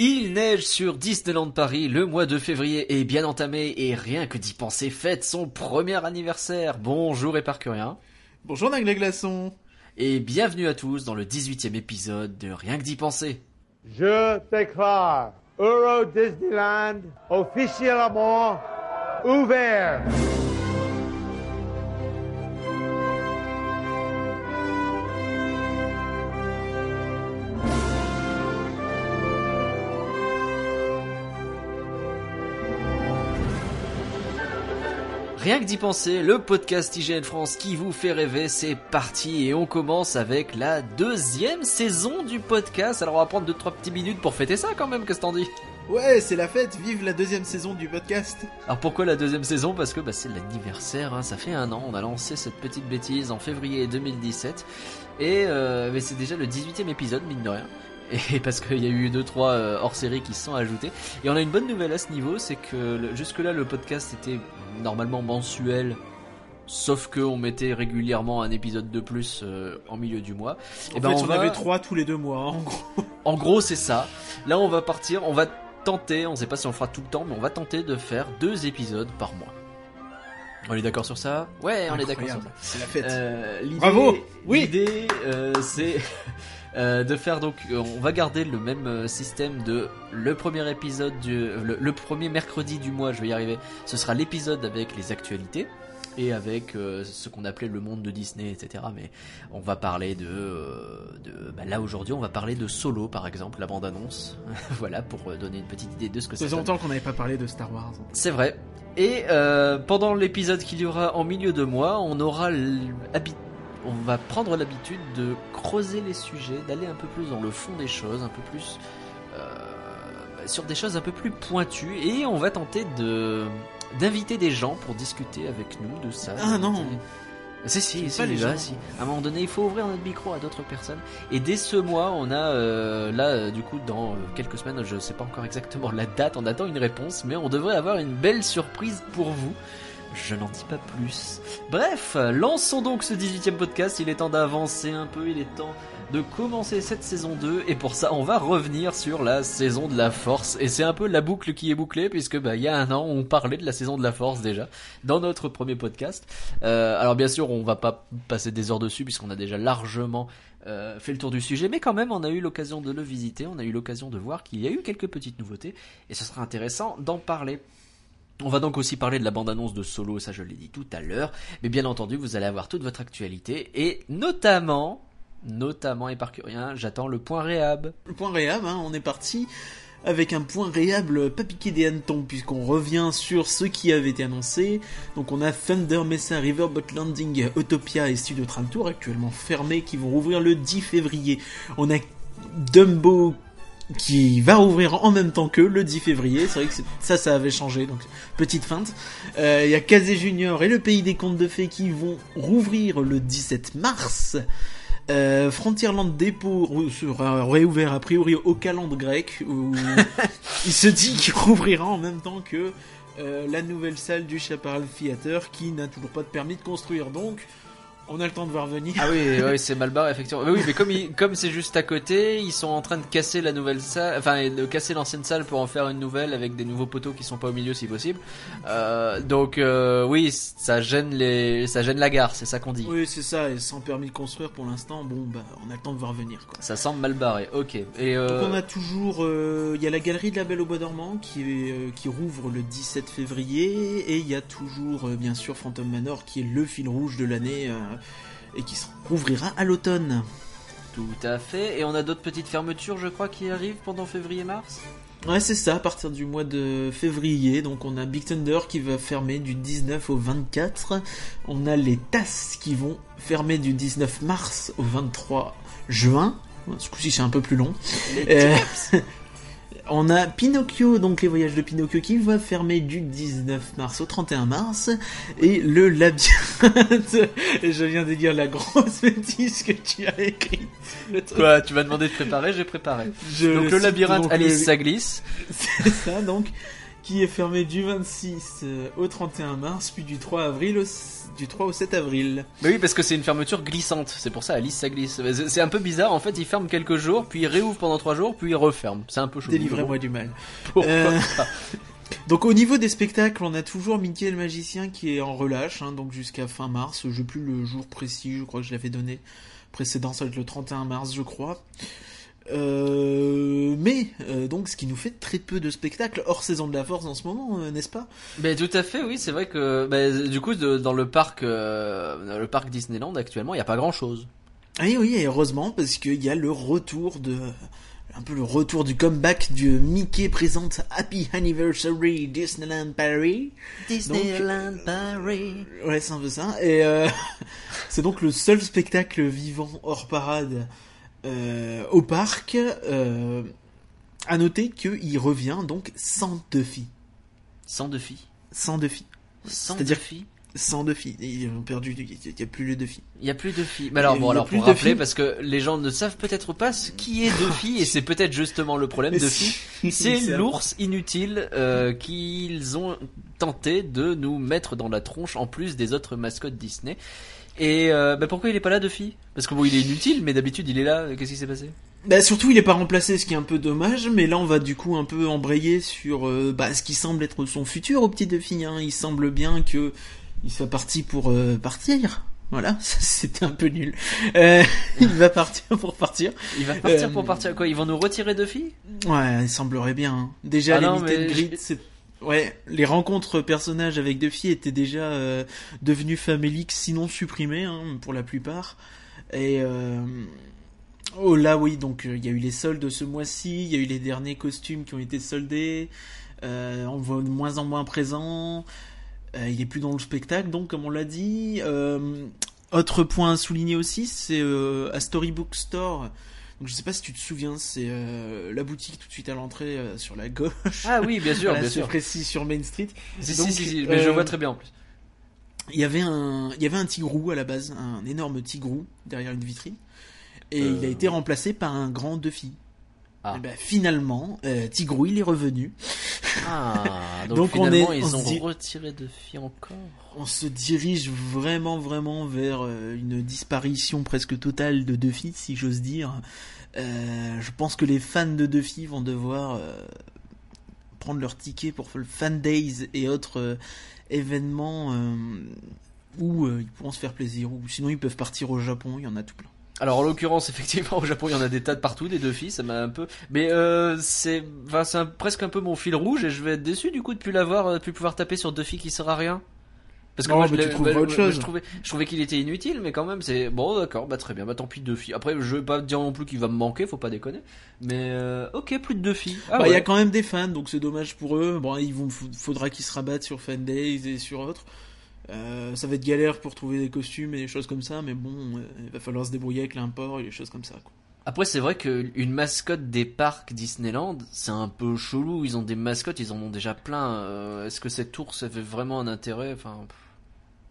Il neige sur Disneyland Paris, le mois de février est bien entamé et rien que d'y penser fête son premier anniversaire. Bonjour Éparcurien. Bonjour Nagla Glaçon. Et bienvenue à tous dans le 18e épisode de Rien que d'y penser. Je déclare Euro Disneyland officiellement ouvert. Rien que d'y penser, le podcast IGN France qui vous fait rêver, c'est parti et on commence avec la deuxième saison du podcast. Alors on va prendre deux trois petites minutes pour fêter ça quand même, qu'est-ce que t'en dis? Ouais, c'est la fête, vive la deuxième saison du podcast. Alors pourquoi la deuxième saison? Parce que bah, c'est l'anniversaire, hein. ça fait un an, on a lancé cette petite bêtise en février 2017 et euh, c'est déjà le 18e épisode, mine de rien. Et parce qu'il y a eu deux trois euh, hors série qui se sont ajoutés. Et on a une bonne nouvelle à ce niveau, c'est que jusque là le podcast était normalement mensuel, sauf que on mettait régulièrement un épisode de plus euh, en milieu du mois. En Et ben fait, on on va- avait trois tous les deux mois, en gros. En gros c'est ça. Là on va partir, on va tenter, on sait pas si on le fera tout le temps, mais on va tenter de faire deux épisodes par mois. On est d'accord sur ça? Ouais, on est d'accord sur ça. C'est la fête. Euh, Bravo Oui. L'idée, euh, c'est euh, de faire donc, euh, on va garder le même euh, système de le premier épisode du, le, le premier mercredi du mois, je vais y arriver. Ce sera l'épisode avec les actualités et avec euh, ce qu'on appelait le monde de Disney, etc. Mais on va parler de, euh, de bah là aujourd'hui, on va parler de Solo par exemple, la bande annonce. voilà pour donner une petite idée de ce que Ça ça longtemps qu'on n'avait pas parlé de Star Wars. C'est vrai. Et euh, pendant l'épisode qu'il y aura en milieu de mois, on aura on va prendre l'habitude de creuser les sujets, d'aller un peu plus dans le fond des choses, un peu plus euh, sur des choses un peu plus pointues, et on va tenter de d'inviter des gens pour discuter avec nous de ça. Ah non. Si, si, si, là, si. À un moment donné, il faut ouvrir notre micro à d'autres personnes. Et dès ce mois, on a euh, là, euh, du coup, dans euh, quelques semaines, je sais pas encore exactement la date, on attend une réponse, mais on devrait avoir une belle surprise pour vous. Je n'en dis pas plus. Bref, lançons donc ce 18e podcast. Il est temps d'avancer un peu, il est temps de commencer cette saison 2. Et pour ça, on va revenir sur la saison de la force. Et c'est un peu la boucle qui est bouclée, puisque bah, il y a un an, on parlait de la saison de la force déjà, dans notre premier podcast. Euh, alors bien sûr, on va pas passer des heures dessus puisqu'on a déjà largement euh, fait le tour du sujet, mais quand même, on a eu l'occasion de le visiter, on a eu l'occasion de voir qu'il y a eu quelques petites nouveautés, et ce sera intéressant d'en parler. On va donc aussi parler de la bande-annonce de Solo, ça je l'ai dit tout à l'heure, mais bien entendu, vous allez avoir toute votre actualité, et notamment, notamment, et par rien, j'attends le point réhab. Le point réhab, hein, on est parti avec un point réhab pas piqué des hannetons, puisqu'on revient sur ce qui avait été annoncé. Donc on a Thunder Mesa, Riverboat Landing, Utopia et Studio Tram Tour actuellement fermés qui vont rouvrir le 10 février. On a Dumbo qui va rouvrir en même temps que le 10 février. C'est vrai que ça, ça avait changé, donc petite feinte. Euh, Il y a Kazé Junior et le Pays des Contes de Fées qui vont rouvrir le 17 mars. Euh, Frontierland Depot rou- sera réouvert a priori au calendrier grec où il se dit qu'il rouvrira en même temps que euh, la nouvelle salle du Chaparral Theater qui n'a toujours pas de permis de construire. Donc, on a le temps de voir venir. Ah oui, c'est mal barré effectivement. Mais oui, mais comme il- comme c'est juste à côté, ils sont en train de casser la nouvelle salle, enfin de casser l'ancienne salle pour en faire une nouvelle avec des nouveaux poteaux qui sont pas au milieu si possible. Euh, donc euh, oui, ça gêne les, ça gêne la gare, c'est ça qu'on dit. Oui, c'est ça, et sans permis de construire pour l'instant, bon, bah, on a le temps de voir venir, quoi. Ça semble mal barré. Ok. Et Donc euh, on a toujours, il y a la galerie de la Belle au Bois dormant qui, est, qui rouvre le 17 février et il y a toujours bien sûr Phantom Manor qui est le fil rouge de l'année et qui se rouvrira à l'automne. tout à fait. Et on a d'autres petites fermetures, je crois, qui arrivent pendant février-mars. Ouais c'est ça, à partir du mois de février, donc on a Big Thunder qui va fermer du 19 au 24, on a les TAS qui vont fermer du 19 mars au 23 juin, ce coup-ci c'est un peu plus long. Euh, On a Pinocchio, donc les voyages de Pinocchio qui va fermer du 19 mars au 31 mars. Et le labyrinthe. Et je viens de dire la grosse bêtise que tu as écrite. Quoi Tu m'as demandé de préparer, j'ai préparé. Je Donc le labyrinthe, Alice, le- ça glisse. C'est ça, donc. Qui est fermé du 26 euh, au 31 mars, puis du 3 avril au, du 3 au 7 avril. Bah oui, parce que c'est une fermeture glissante. C'est pour ça, Alice, ça glisse. C'est un peu bizarre. En fait, il ferme quelques jours, puis il réouvre pendant trois jours, puis il referme. C'est un peu chaud. Délivrez-moi du mal. Pourquoi Euh, Donc au niveau des spectacles, on a toujours Mickey le magicien qui est en relâche, hein, donc jusqu'à fin mars. Je plus le jour précis, je crois que je l'avais donné précédent, ça va être le 31 mars, je crois. Euh, mais euh, donc ce qui nous fait très peu de spectacles hors saison de la force en ce moment, euh, n'est-ce pas? Ben tout à fait, oui, c'est vrai que du coup de- dans le parc, euh, dans le parc Disneyland actuellement, il y a pas grand chose. Ah Oui, et heureusement parce qu'il y a le retour de un peu le retour du comeback du Mickey présente Happy Anniversary Disneyland Paris. Disneyland Paris. Ouais, c'est un peu ça. Et euh, c'est donc le seul spectacle vivant hors parade au parc. Euh, à noter qu'il revient donc sans Duffy. Sans filles. Sans Duffy. Sans C'est-à-dire- filles. Sans Duffy. Ils ont perdu. Il n'y a plus le Duffy. Il y a plus de filles. Mais alors bon, alors plus pour de rappeler, filles. parce que les gens ne savent peut-être pas ce qui est Duffy, et c'est peut-être justement le problème de filles. C'est l'ours inutile euh, qu'ils ont tenté de nous mettre dans la tronche en plus des autres mascottes Disney. Et euh, bah pourquoi il est pas là Duffy? Parce que bon, il est inutile, mais d'habitude il est là. Qu'est-ce qui s'est passé? Bah surtout il est pas remplacé, ce qui est un peu dommage, mais là on va du coup un peu embrayer sur euh, bah, ce qui semble être son futur au petit Duffy. Hein. Il semble bien que il soit parti pour euh, partir. Voilà, c'était un peu nul. Euh, il va partir pour partir. Il va partir pour partir quoi Ils vont nous retirer Duffy? Ouais, il semblerait bien. hein. Déjà Ah les non, mais c'est ouais, les rencontres personnages avec Duffy étaient déjà euh, devenues faméliques, sinon supprimées hein, pour la plupart. Et euh, oh là oui, donc euh, il y a eu les soldes ce mois-ci, il y a eu les derniers costumes qui ont été soldés. On voit de moins en moins présent. Il est plus dans le spectacle, donc comme on l'a dit. Autre point à souligner aussi, c'est à Storybook Store. Donc je sais pas si tu te souviens, c'est euh, la boutique tout de suite à l'entrée euh, sur la gauche. Ah oui, bien sûr, Voilà, bien sûr. précis sur Main Street. Si, Donc, si, si, si, mais je euh, vois très bien en plus. Il y avait un, il y avait un tigrou à la base, un énorme tigrou derrière une vitrine, et il a été remplacé par un grand Duffy. Ah. Et ben, finalement, euh, Tigrou il est revenu. Ah, donc, Donc on finalement est- ils on ont dit- retiré Duffy encore. On se dirige vraiment, vraiment vers euh, une disparition presque totale de Duffy, si j'ose dire. Euh, je pense que les fans de Duffy vont devoir euh, prendre leur ticket pour le Fan Days et autres événements où ils pourront se faire plaisir. Ou sinon, ils peuvent partir au Japon, il y en a tout plein. Alors en l'occurrence, effectivement, au Japon, il y en a des tas de partout, des Duffy, ça m'a un peu. Mais euh, c'est, enfin, c'est un- presque un peu mon fil rouge, et je vais être déçu du coup de plus l'avoir, euh, de plus pouvoir taper sur Duffy qui sert à rien. Parce que moi, je, tu bah, autre chose. je trouvais, je trouvais qu'il était inutile, mais quand même, c'est bon, d'accord, bah très bien, bah tant pis Duffy. Après, je vais pas dire non plus qu'il va me manquer, faut pas déconner. Mais euh, ok, plus de Duffy. Ah Bah, Il y a quand même des fans, donc c'est dommage pour eux. Bon, ils vont, faudra qu'ils se rabattent sur Fan Days et sur autres. Euh, ça va être galère pour trouver des costumes et des choses comme ça, mais bon, euh, il va falloir se débrouiller avec l'import et des choses comme ça. Quoi. Après, c'est vrai qu'une mascotte des parcs Disneyland, c'est un peu chelou. Ils ont des mascottes, ils en ont déjà plein. Euh, Est-ce que cet ours avait vraiment un intérêt? Enfin.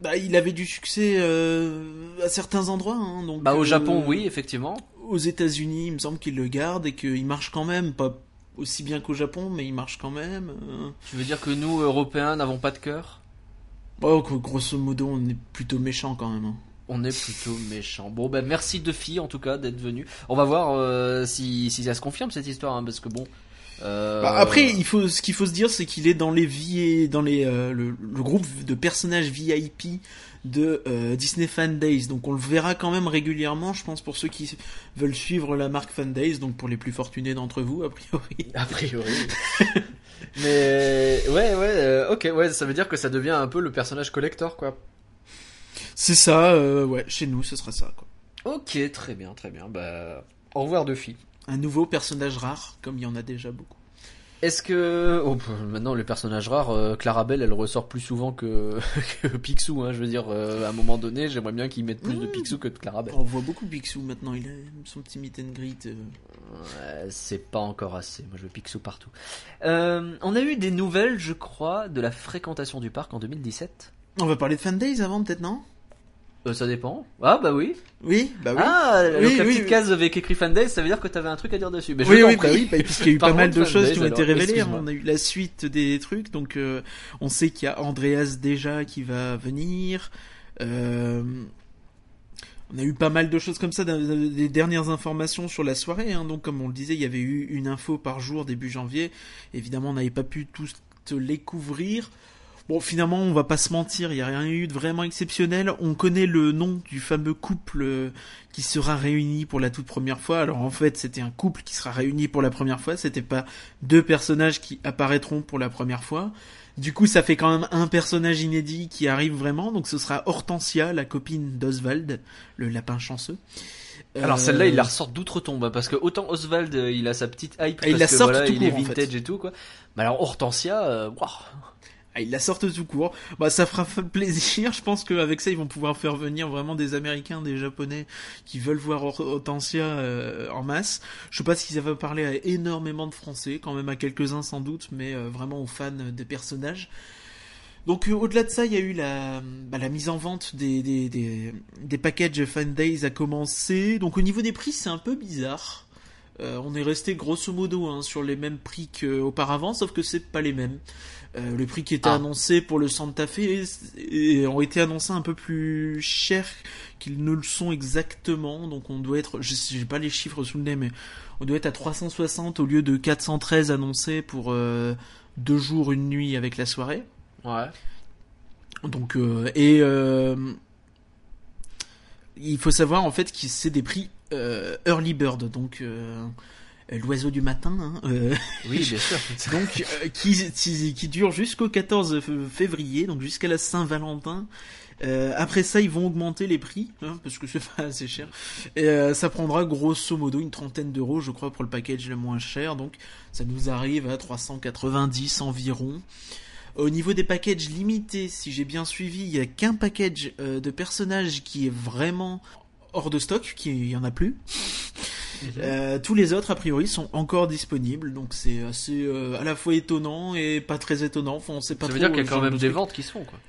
Bah, il avait du succès euh, à certains endroits, hein, donc. bah au Japon, oui, effectivement. Aux États-Unis, il me semble qu'ils le gardent et qu'il marche quand même, pas aussi bien qu'au Japon, mais il marche quand même. Tu veux dire que nous, Européens, n'avons pas de cœur? Bon, gros- grosso modo, on est plutôt méchant quand même. hein. On est plutôt méchants. Bon, ben merci Duffy en tout cas d'être venu. On va voir euh, si, si ça se confirme cette histoire, hein, parce que bon. euh, Bah, après, il faut, ce qu'il faut se dire, c'est qu'il est dans les vi- dans les, euh, le, le groupe de personnages VIP de Disney Fan Days. Donc on le verra quand même régulièrement, je pense, pour ceux qui veulent suivre la marque Fan Days, donc pour les plus fortunés d'entre vous, a priori. A priori. Mais ouais, ouais, euh, ok, ouais, ça veut dire que ça devient un peu le personnage collector, quoi. C'est ça, euh, ouais, chez nous, ce sera ça, quoi. Ok, très bien, très bien. Bah, au revoir Duffy. Un nouveau personnage rare, comme il y en a déjà beaucoup. Est-ce que oh, maintenant les personnages rares, euh, Clarabelle, elle ressort plus souvent que, que Picsou. Hein, je veux dire, euh, à un moment donné, j'aimerais bien qu'ils mettent plus de. Picsou que de Clarabelle. On voit beaucoup Picsou maintenant, il a son petit meet and greet. euh. Ouais, c'est pas encore assez. Moi, je veux Picsou partout. Euh, on a eu des nouvelles, je crois, de la fréquentation du parc en 2017. On va parler de Fan Days avant, peut-être, non? Euh, ça dépend. Ah bah oui. Oui, bah oui. Ah, Oui, donc la oui, petite oui. case avec écrit Fan Days, ça veut dire que t'avais un truc à dire dessus. Mais je oui, t'en oui, bah oui, bah, puisqu'il y a eu pas mal de choses qui ont été révélées. hein. On a eu la suite des trucs, donc euh, on sait qu'il y a Andreas déjà qui va venir. Euh, on a eu pas mal de choses comme ça, des dernières informations sur la soirée. hein. Donc, comme on le disait, il y avait eu une info par jour début janvier. Évidemment, on n'avait pas pu tous les couvrir. Bon, finalement, on va pas se mentir, il n'y a rien eu de vraiment exceptionnel. On connaît le nom du fameux couple euh, qui sera réuni pour la toute première fois. Alors en fait, c'était un couple qui sera réuni pour la première fois. C'était pas deux personnages qui apparaîtront pour la première fois. Du coup, ça fait quand même un personnage inédit qui arrive vraiment. Donc ce sera Hortensia, la copine d'Oswald, le lapin chanceux. Alors Euh, celle-là, il la ressort d'outre-tombe, parce que autant Oswald, euh, il a sa petite hype, Ah, il parce la que voilà, tout il est court, en fait. vintage et tout, quoi. Mais alors Hortensia, euh, waouh. Ah, ils la sortent tout court. Bah, ça fera plaisir. Je pense qu'avec ça, ils vont pouvoir faire venir vraiment des Américains, des Japonais qui veulent voir Hor- Hortensia euh, en masse. Je sais pas si ça va à énormément de Français, quand même à quelques-uns sans doute, mais euh, vraiment aux fans des personnages. Donc euh, au-delà de ça, il y a eu la, bah, la mise en vente des, des, des, des packages Fan Days a commencé. Donc au niveau des prix, c'est un peu bizarre. Euh, on est resté grosso modo hein, sur les mêmes prix qu'auparavant, sauf que c'est pas les mêmes. Euh, le prix qui était Ah. annoncé pour le Santa Fe et ont été annoncés un peu plus chers qu'ils ne le sont exactement. Donc on doit être, je pas les chiffres sous le nez, mais on doit être à 360 au lieu de 413 annoncés pour euh, deux jours une nuit avec la soirée. Ouais. Donc euh, et il faut savoir en fait que c'est des prix early bird, donc euh, l'oiseau du matin. Hein, euh, Oui, bien sûr. donc euh, qui, qui, qui dure jusqu'au 14 f- février, donc jusqu'à la Saint-Valentin. Euh, après ça, ils vont augmenter les prix, hein, parce que c'est pas assez cher. Et euh, ça prendra grosso modo une trentaine d'euros, je crois, pour le package le moins cher. Donc ça nous arrive à 390 environ. Au niveau des packages limités, si j'ai bien suivi, il y a qu'un package euh, de personnages qui est vraiment hors de stock, qui il y en a plus. Euh, tous les autres, a priori, sont encore disponibles, donc c'est assez euh, à la fois étonnant et pas très étonnant. Enfin, on sait pas Ça veut trop, dire qu'il y a euh, quand genre même de des ventes qui se font, quoi.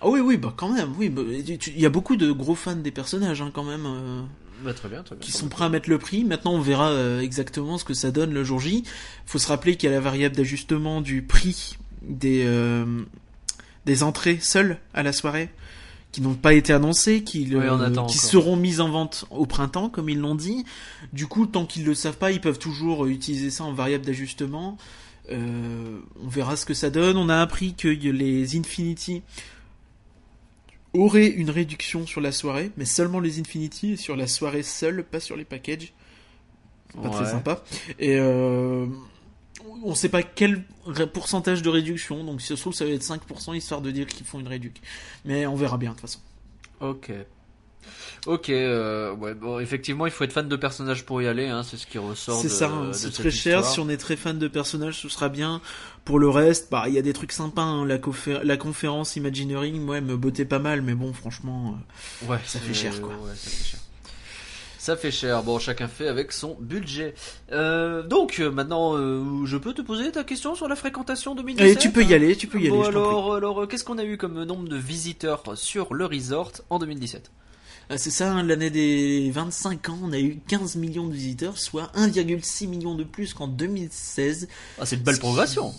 Ah oui, oui, bah quand même, oui. bah, Il y a beaucoup de gros fans des personnages, hein, quand même. euh, Bah, très bien, très bien. qui sont prêts à mettre le prix. Maintenant, on verra euh, exactement ce que ça donne le jour J. Faut se rappeler qu'il y a la variable d'ajustement du prix des euh, des entrées seules à la soirée qui n'ont pas été annoncées, qui, le- Oui, attend qui seront mises en vente au printemps, comme ils l'ont dit. Du coup, tant qu'ils le savent pas, ils peuvent toujours utiliser ça en variable d'ajustement. Euh, on verra ce que ça donne. On a appris que les Infinity auraient une réduction sur la soirée, mais seulement les Infinity sur la soirée seule, pas sur les packages. C'est pas très sympa. Et euh, on sait pas quel pourcentage de réduction, donc si ça se trouve ça va être 5% histoire de dire qu'ils font une réduction. Mais on verra bien de toute façon. Ok. Ok, euh, ouais, bon, effectivement, il faut être fan de personnages pour y aller, hein, c'est ce qui ressort C'est ça, c'est très cher. histoire. Si on est très fan de personnages, ce sera bien. Pour le reste, bah il y a des trucs sympas. hein. La, confé- la conférence Imagineering, elle me bottait pas mal, mais bon, franchement, euh, Ouais, Ça fait cher, quoi. Ouais, ça fait cher. Ça fait cher. Bon, chacun fait avec son budget. Euh, donc, euh, maintenant, euh, je peux te poser ta question sur la fréquentation 2017 Et tu peux y aller, tu peux y Bon, aller. je prie. alors, alors, qu'est-ce qu'on a eu comme nombre de visiteurs sur le resort en 2017 Ah, C'est ça, hein, l'année des 25 ans, on a eu 15 millions de visiteurs, soit 1,6 million de plus qu'en 2016. Ah, c'est une belle qui progression.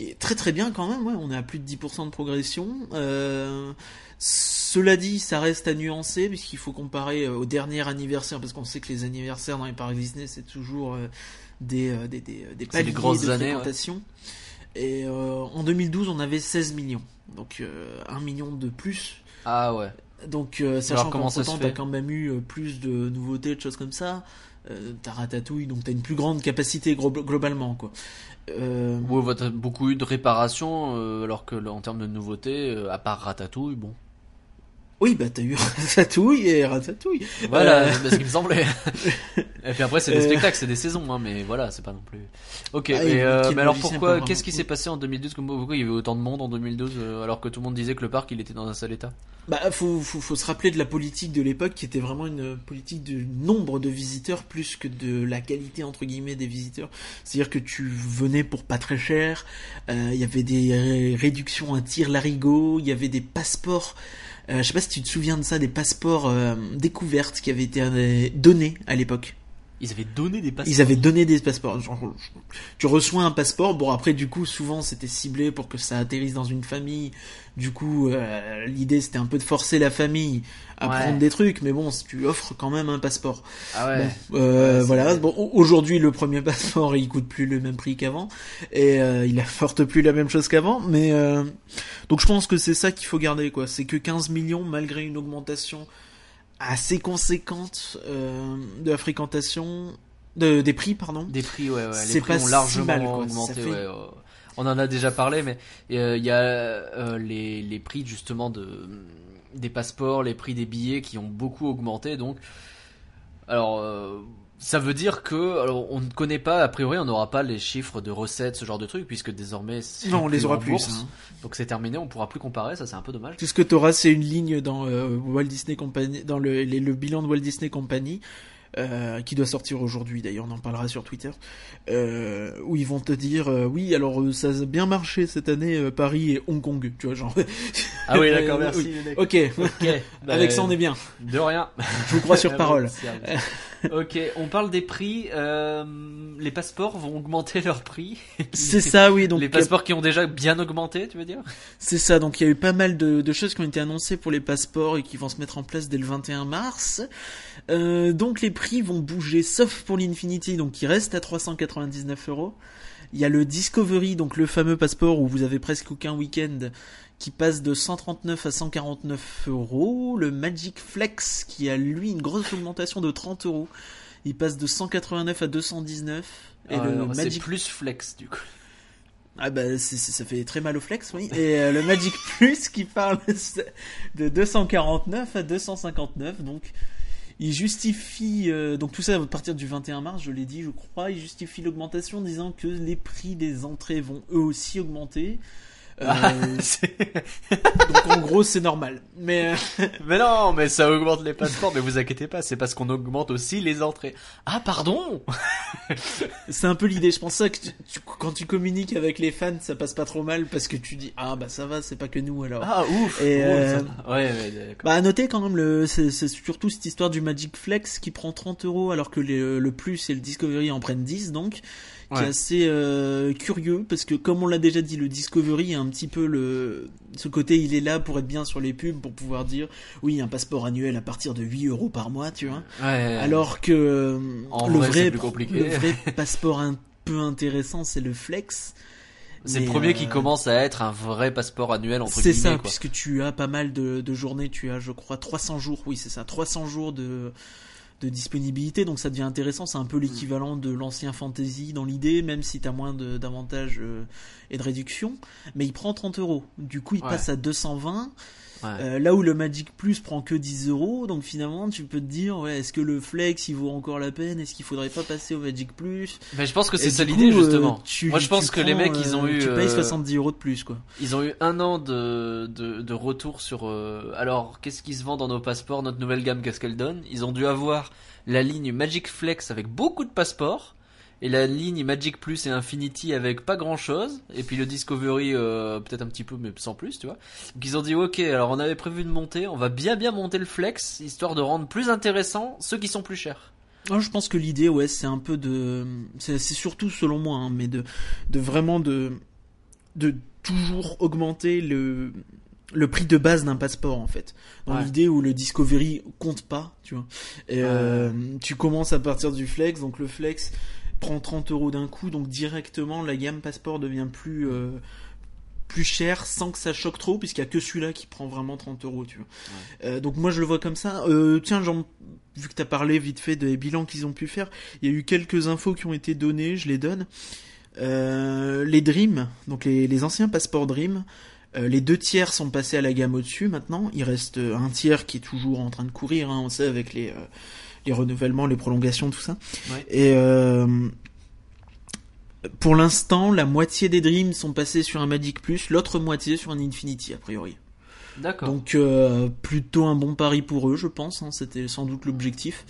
est très très bien quand même, ouais, on est à plus de 10% de progression. Euh, cela dit, ça reste à nuancer, puisqu'il faut comparer euh, au dernier anniversaire, parce qu'on sait que les anniversaires dans les parcs Disney, c'est toujours euh, des, euh, des, des, des des paliers grosses de années, ouais. Et euh, en 2012, on avait 16 millions, donc euh, 1 million de plus Ah ouais. donc, euh, sachant qu'en ça se temps, t'as quand même eu plus de nouveautés, de choses comme ça. Euh, t'as Ratatouille, donc t'as une plus grande capacité globalement, quoi. Euh, Ouais, t'as beaucoup eu de réparations, euh, alors que en termes de nouveautés, à part Ratatouille, bon. Oui, bah t'as eu Ratatouille et Ratatouille. Voilà, Euh, c'est ce qui me semblait. et puis après, c'est des Euh. spectacles, c'est des saisons, hein, mais voilà, c'est pas non plus. Ok, Ah, et, et euh, mais alors pourquoi, qu'est-ce qui s'est passé en 2012 comme- Pourquoi il y avait autant de monde en 2012 euh, alors que tout le monde disait que le parc il était dans un sale état? Bah, faut, faut, faut se rappeler de la politique de l'époque qui était vraiment une politique de nombre de visiteurs plus que de la qualité entre guillemets des visiteurs. C'est-à-dire que tu venais pour pas très cher, euh, il y avait des ré- réductions à tir larigot, il y avait des passeports je sais pas si tu te souviens de ça, des passeports euh, découvertes qui avaient été euh, donnés à l'époque. Ils avaient donné des passeports. Ils avaient donné des passeports. Genre, tu reçois un passeport. Bon, après, du coup, souvent, c'était ciblé pour que ça atterrisse dans une famille. Du coup, euh, l'idée, c'était un peu de forcer la famille à Ouais. prendre des trucs. Mais bon, si tu offres quand même un passeport. Ah ouais. Bon, euh, Ouais, voilà. Bon, au- aujourd'hui, le premier passeport, il coûte plus le même prix qu'avant, et euh, il apporte plus la même chose qu'avant. Mais euh, donc, je pense que c'est ça qu'il faut garder, quoi. C'est que 15 millions, malgré une augmentation assez conséquente euh, de la fréquentation, de, des prix, pardon. Des prix, ouais, ouais. Les prix pas ont si largement mal, quoi. augmenté, Ça fait- ouais, On en a déjà parlé, mais euh, il y a euh, les, les prix justement de des passeports, les prix des billets qui ont beaucoup augmenté. Donc, alors, ça veut dire que alors, on ne connaît pas a priori, on n'aura pas les chiffres de recettes, ce genre de trucs, puisque désormais c'est Non, on les aura plus. bourse. hein. Donc c'est terminé, on pourra plus comparer. Ça, c'est un peu dommage. Tout ce que tu auras, c'est une ligne dans euh, Walt Disney Company, dans le, les- le bilan de Walt Disney Company, euh, qui doit sortir aujourd'hui. D'ailleurs, on en parlera sur Twitter, euh, où ils vont te dire, euh, oui, alors euh, ça a bien marché cette année, euh, Paris et Hong Kong. Tu vois, genre. Ah oui, d'accord, merci. oui. Ok, Ok. avec Bah, ça on est bien. De rien. Je vous crois sur Ah parole. ok, on parle des prix. euh, les passeports vont augmenter leur prix. C'est ça, oui. Donc les passeports qui ont déjà bien augmenté, tu veux dire? C'est ça, donc il y a eu pas mal de, de choses qui ont été annoncées pour les passeports et qui vont se mettre en place dès le 21 mars. Euh, donc les prix vont bouger, sauf pour l'Infinity, donc qui reste à 399 euros. Il y a le Discovery, donc le fameux passeport où vous avez presque aucun week-end, qui passe de 139 à 149 euros. Le Magic Flex, qui a lui une grosse augmentation de 30 euros. Il passe de 189 à 219. Et Ah, le C'est Magic plus flex du coup. ah bah ça fait très mal au flex, oui. Et euh, le Magic Plus qui parle de 249 à 259, donc il justifie euh, donc tout ça à partir du 21 mars, je l'ai dit, je crois, il justifie l'augmentation en disant que les prix des entrées vont eux aussi augmenter. Euh, C'est- donc en gros c'est normal. Mais euh, mais non, mais ça augmente les passeports. Mais vous inquiétez pas, c'est parce qu'on augmente aussi les entrées. Ah pardon c'est un peu l'idée. Je pense ça que tu- tu- quand tu communiques avec les fans, ça passe pas trop mal parce que tu dis ah bah ça va, c'est pas que nous alors. Ah ouf. Et, euh, ça- Ouais, ouais, d'accord. Bah à noter quand même le c'est c'est surtout cette histoire du Magic Flex qui prend 30 euros alors que les- le plus et le Discovery en prennent 10 donc qui Ouais. est assez euh, curieux parce que comme on l'a déjà dit le Discovery est un petit peu le ce côté il est là pour être bien sur les pubs pour pouvoir dire oui un passeport annuel à partir de 8 euros par mois tu vois Ouais. alors que euh, En le vrai, vrai c'est plus compliqué. le vrai passeport un peu intéressant c'est le Flex c'est le premier euh, qui commence à être un vrai passeport annuel entre c'est guillemets. ça, quoi. puisque tu as pas mal de, de journées, tu as je crois 300 jours, oui c'est ça, 300 jours de, de disponibilité, donc ça devient intéressant, c'est un peu l'équivalent de l'ancien fantasy dans l'idée, même si tu as moins d'avantages euh, et de réductions, mais il prend 30 euros, du coup il Ouais. passe à 220, Ouais. euh, là où le Magic Plus prend que 10 euros, donc finalement tu peux te dire, ouais, est-ce que le Flex il vaut encore la peine, est-ce qu'il faudrait pas passer au Magic Plus? Mais je pense que c'est ça l'idée euh, justement. tu- Moi je pense que les mecs ils ont euh, eu Tu payes euh, 70 euros de plus quoi. Ils ont eu un an de, de, de retour sur. euh, alors, qu'est-ce qui se vend dans nos passeports Notre nouvelle gamme, qu'est-ce qu'elle donne? Ils ont dû avoir la ligne Magic Flex avec beaucoup de passeports. Et la ligne Magic Plus et Infinity avec pas grand chose. Et puis le Discovery, euh, peut-être un petit peu, mais sans plus, tu vois. Donc ils ont dit, ok, alors on avait prévu de monter, on va bien bien monter le Flex, histoire de rendre plus intéressant ceux qui sont plus chers. Ah, je pense que l'idée, ouais, c'est un peu de, c'est surtout selon moi, hein, mais de, de vraiment de, de toujours augmenter le, le prix de base d'un passeport en fait. Dans Ouais. l'idée où le Discovery compte pas, tu vois. Et euh, tu commences à partir du Flex, donc le Flex prend 30 euros d'un coup, donc directement la gamme passeport devient plus euh, plus cher sans que ça choque trop, puisqu'il y a que celui-là qui prend vraiment 30 euros, tu vois. Euh, donc moi je le vois comme ça. Euh, tiens, Jean, vu que t'as parlé vite fait des bilans qu'ils ont pu faire, il y a eu quelques infos qui ont été données, je les donne. Euh, les Dream, donc les, les anciens passeports Dream, les deux tiers sont passés à la gamme au-dessus maintenant. Il reste un tiers qui est toujours en train de courir, hein, on sait, avec les, les renouvellements, les prolongations, tout ça. Ouais. Et euh, pour l'instant, la moitié des Dreams sont passés sur un Magic Plus, l'autre moitié sur un Infinity, a priori. D'accord. Donc euh, plutôt un bon pari pour eux, je pense. hein, C'était sans doute l'objectif.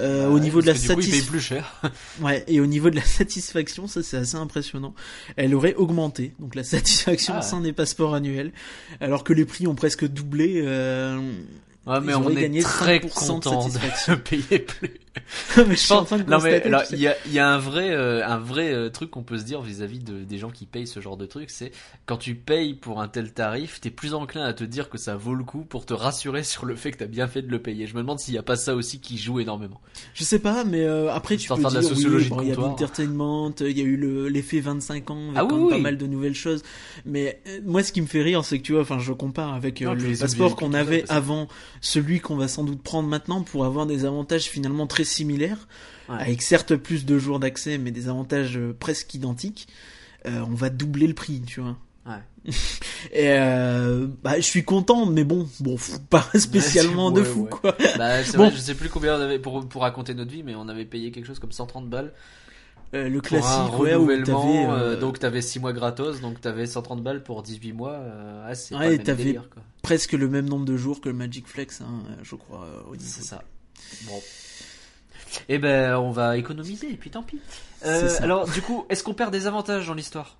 Euh, au Ouais, niveau de la satisfaction, plus cher. ouais, et au niveau de la satisfaction, ça c'est assez impressionnant. Elle aurait augmenté, donc la satisfaction Ah. sans des passeports annuels, alors que les prix ont presque doublé. Euh... Ouais, mais on est très 5% de content de satisfaction. payer plus. Mais je suis en train de non mais alors il y a, il y a un vrai euh, un vrai euh, truc qu'on peut se dire vis-à-vis de, des gens qui payent ce genre de truc, c'est quand tu payes pour un tel tarif, t'es plus enclin à te dire que ça vaut le coup pour te rassurer sur le fait que t'as bien fait de le payer. Je me demande s'il y a pas ça aussi qui joue énormément. Je sais pas, mais euh, après tu peux dire la sociologie oui, il y a l'entertainment, il y a eu le- l'effet 25 ans avec Ah oui, même pas oui. mal de nouvelles choses. Mais moi, ce qui me fait rire, c'est que tu vois, enfin, je compare avec Non, le passeport qu'on ça, avait avant, celui qu'on va sans doute prendre maintenant pour avoir des avantages finalement très similaires, Ouais. avec certes plus de jours d'accès, mais des avantages euh, presque identiques. Euh, on va doubler le prix, tu vois. Ouais. Et euh, bah, je suis content, mais bon, bon, pas spécialement Ouais, de fou, quoi. Bah c'est Bon. vrai, je sais plus combien on avait pour pour raconter notre vie, mais on avait payé quelque chose comme 130 balles Euh, le pour classique, un ouais, renouvellement. t'avais, euh, euh, donc t'avais 6 mois gratos, donc t'avais 130 balles pour 18 mois. Euh, ah, c'est Ouais, pas le délire, quoi. presque le même nombre de jours que le Magic Flex, hein, je crois. C'est ça. Bon. Eh ben, on va économiser, et puis tant pis. Euh, alors, du coup, est-ce qu'on perd des avantages dans l'histoire?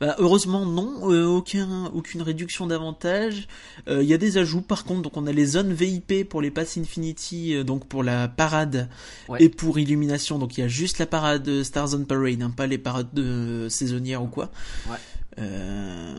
Bah, heureusement, non, euh, aucun, aucune réduction d'avantages. Euh, Il y a des ajouts, par contre, donc on a les zones VIP pour les Pass Infinity, euh, donc pour la parade Ouais. et pour Illumination. Donc il y a juste la parade euh, Stars on Parade, hein, pas les parades de saisonnières ou quoi. Ouais. Euh,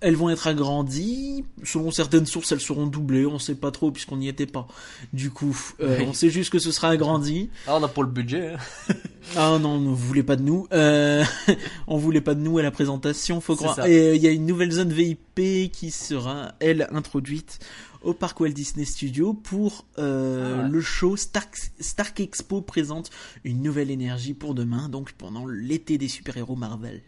elles vont être agrandies. Selon certaines sources, elles seront doublées. On sait pas trop puisqu'on n'y était pas. Du coup, euh, Oui. on sait juste que ce sera agrandi. Ah, on a pas le budget. hein. Ah non, ne voulez pas de nous. Euh, on voulait pas de nous à la présentation, faut croire. Et euh, il y a une nouvelle zone VIP qui sera, elle, introduite au parc Walt Disney Studio pour euh, Ah ouais. le show Stark, Stark Expo présente une nouvelle énergie pour demain, donc pendant l'été des super-héros Marvel.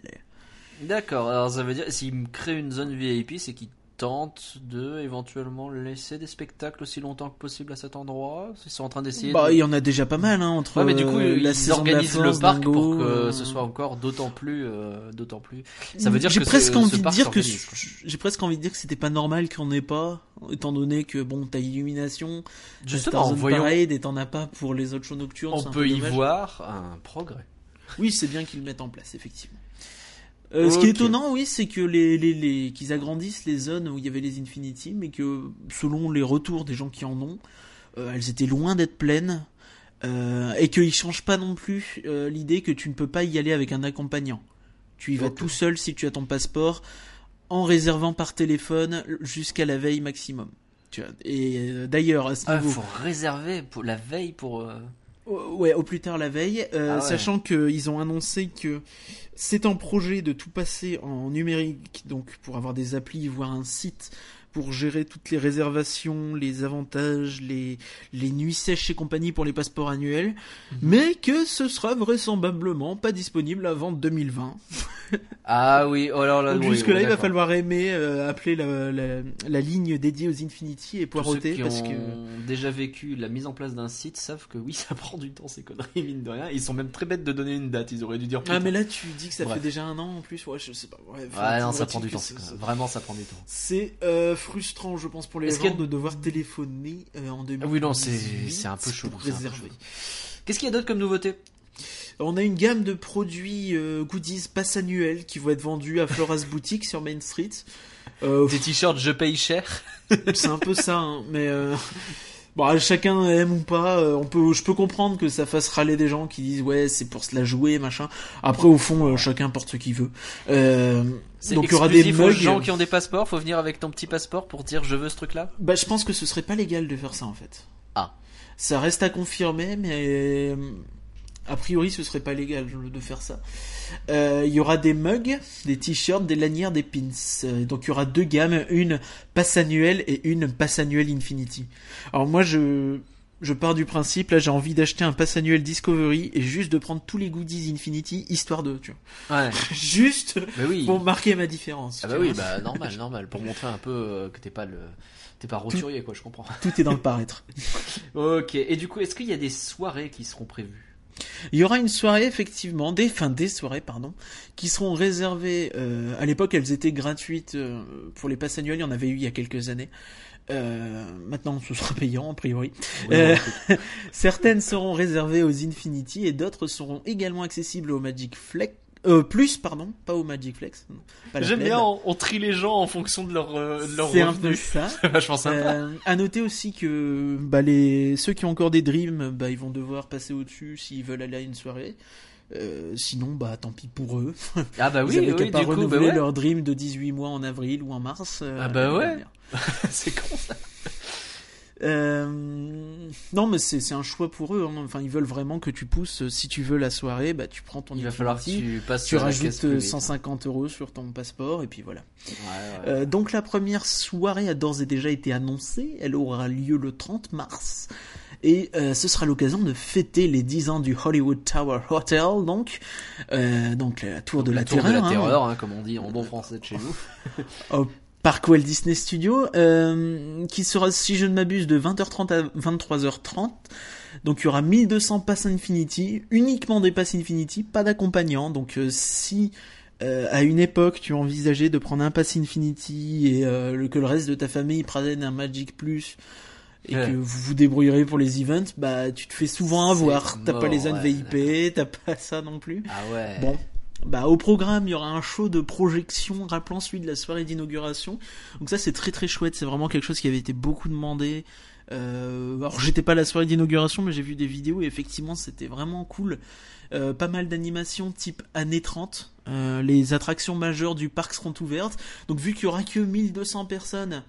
D'accord, alors ça veut dire, s'ils me créent une zone VIP, c'est qu'ils tentent de éventuellement laisser des spectacles aussi longtemps que possible à cet endroit? Ils sont en train d'essayer Bah, de... il y en a déjà pas mal, hein, entre Ouais, mais du coup, euh, la ils la organisent le parc Dingo, pour que euh, ce soit encore d'autant plus, euh, d'autant plus. Ça veut dire j'ai que presque envie de dire que j'ai presque envie de dire que c'était pas normal qu'on ait pas, étant donné que bon, t'as Illumination, Justement, Stars on voyons, Parade et t'en as pas pour les autres shows nocturnes. on peut peu y dommage. voir un progrès. Oui, c'est bien qu'ils le mettent en place, effectivement. Euh, Ce qui est étonnant, oui, c'est que les, les, les qu'ils agrandissent les zones où il y avait les Infinity, mais que selon les retours des gens qui en ont, euh, elles étaient loin d'être pleines, euh, et qu'ils changent pas non plus l'idée que tu ne peux pas y aller avec un accompagnant. Tu y vas tout seul si tu as ton passeport, en réservant par téléphone jusqu'à la veille maximum. Et d'ailleurs, à ce Ah, niveau, faut réserver pour la veille pour. Ouais, au plus tard la veille, euh, Ah ouais. sachant qu'ils ont annoncé que c'est en projet de tout passer en numérique, donc pour avoir des applis, voire un site pour gérer toutes les réservations, les avantages, les, les nuits sèches et compagnie pour les passeports annuels, Mhm. mais que ce sera vraisemblablement pas disponible avant 2020. Ah oui, oh là là. Jusque-là, oui, il va falloir aimer euh, appeler la, la, la ligne dédiée aux Infinity et poireauter qui parce ont que... déjà vécu la mise en place d'un site savent que oui, ça prend du temps ces conneries, mine de rien. Ils sont même très bêtes de donner une date, ils auraient dû dire plus Ah mais là tu dis que ça Bref. fait déjà un an en plus, ouais je sais pas. Ouais, non, ça prend du temps, c'est- vraiment ça prend du temps. C'est euh, frustrant, je pense, pour les gens a- de devoir téléphoner euh, en 2018. Ah oui, non, c'est- c'est un peu chelou. Qu'est-ce qu'il y a d'autre comme nouveauté? On a une gamme de produits euh, goodies pass annuels qui vont être vendus à Flora's Boutique sur Main Street. Euh, Des t-shirts je paye cher c'est un peu ça, hein, mais euh, bon, chacun aime ou pas. euh, on peut, je peux comprendre que ça fasse râler des gens qui disent ouais c'est pour se la jouer machin. Après au fond euh, chacun porte ce qu'il veut. Euh, donc il y aura des mugs. gens qui ont des passeports, faut venir avec ton petit passeport pour dire je veux ce truc là Bah, je pense que ce serait pas légal de faire ça en fait. Ah. Ça reste à confirmer, mais euh, a priori ce serait pas légal de faire ça. Euh, Il y aura des mugs, des t-shirts, des lanières, des pins. Euh, donc il y aura deux gammes, une passe annuelle et une passe annuelle Infinity. Alors moi je je pars du principe là j'ai envie d'acheter un pass annuel Discovery et juste de prendre tous les goodies Infinity histoire de tu vois. Ouais. juste oui. pour marquer ma différence. Ah bah vois. oui, bah normal, normal, pour montrer un peu euh, que t'es pas le, t'es pas roturier quoi, je comprends. Tout est dans le paraître. Ok. Et du coup, est-ce qu'il y a des soirées qui seront prévues? Il y aura une soirée effectivement, des fin des soirées pardon, qui seront réservées. euh, à l'époque, elles étaient gratuites euh, pour les passes annuelles. Il y en avait eu il y a quelques années. Euh, maintenant, ce sera payant a priori. Euh, Certaines seront réservées aux Infinity et d'autres seront également accessibles au Magic Flex. Euh, plus, pardon, pas au Magic Flex. J'aime bien, on, on trie les gens en fonction de leur, euh, de leur C'est un peu ça. C'est vachement sympa. Euh, à noter aussi que bah, les ceux qui ont encore des dreams, bah, ils vont devoir passer au-dessus s'ils veulent aller à une soirée. Euh, sinon, bah tant pis pour eux. ah bah Ils oui, qu'à oui, pas bah renouveler ouais. leur dream de 18 mois en avril ou en mars. Ah bah ouais. c'est con ça. Euh, non, mais c'est un choix pour eux. hein. Enfin, ils veulent vraiment que tu pousses. Si tu veux la soirée, bah tu prends ton Il va falloir que tu passes tu la rajoutes plus euh, vite. 150 euros sur ton passeport et puis voilà. Ouais, ouais. Euh, donc la première soirée a d'ores et déjà été annoncée. Elle aura lieu le 30 mars. Et euh, ce sera l'occasion de fêter les 10 ans du Hollywood Tower Hotel, donc, euh, donc la tour de la, tour terreur, de la hein, terreur, hein, comme on dit en bon français de chez nous. au parc Walt Disney Studio, euh, qui sera, si je ne m'abuse, de 20h30 à 23h30. Donc il y aura 1200 passes Infinity, uniquement des passes Infinity, pas d'accompagnant. Donc euh, si euh, à une époque tu envisageais de prendre un pass Infinity et euh, le- que le reste de ta famille prenne un Magic Plus et Ouais. que vous vous débrouillerez pour les events, bah tu te fais souvent avoir. T'as pas les zones ouais, VIP, t'as pas ça non plus. Ah ouais. Bon, bah au programme, il y aura un show de projection rappelant celui de la soirée d'inauguration. Donc ça c'est très très chouette, c'est vraiment quelque chose qui avait été beaucoup demandé. Euh, alors j'étais pas à la soirée d'inauguration, mais j'ai vu des vidéos et effectivement c'était vraiment cool. Euh, pas mal d'animations type années 30. Euh, les attractions majeures du parc seront ouvertes. Donc vu qu'il y aura que 1200 personnes,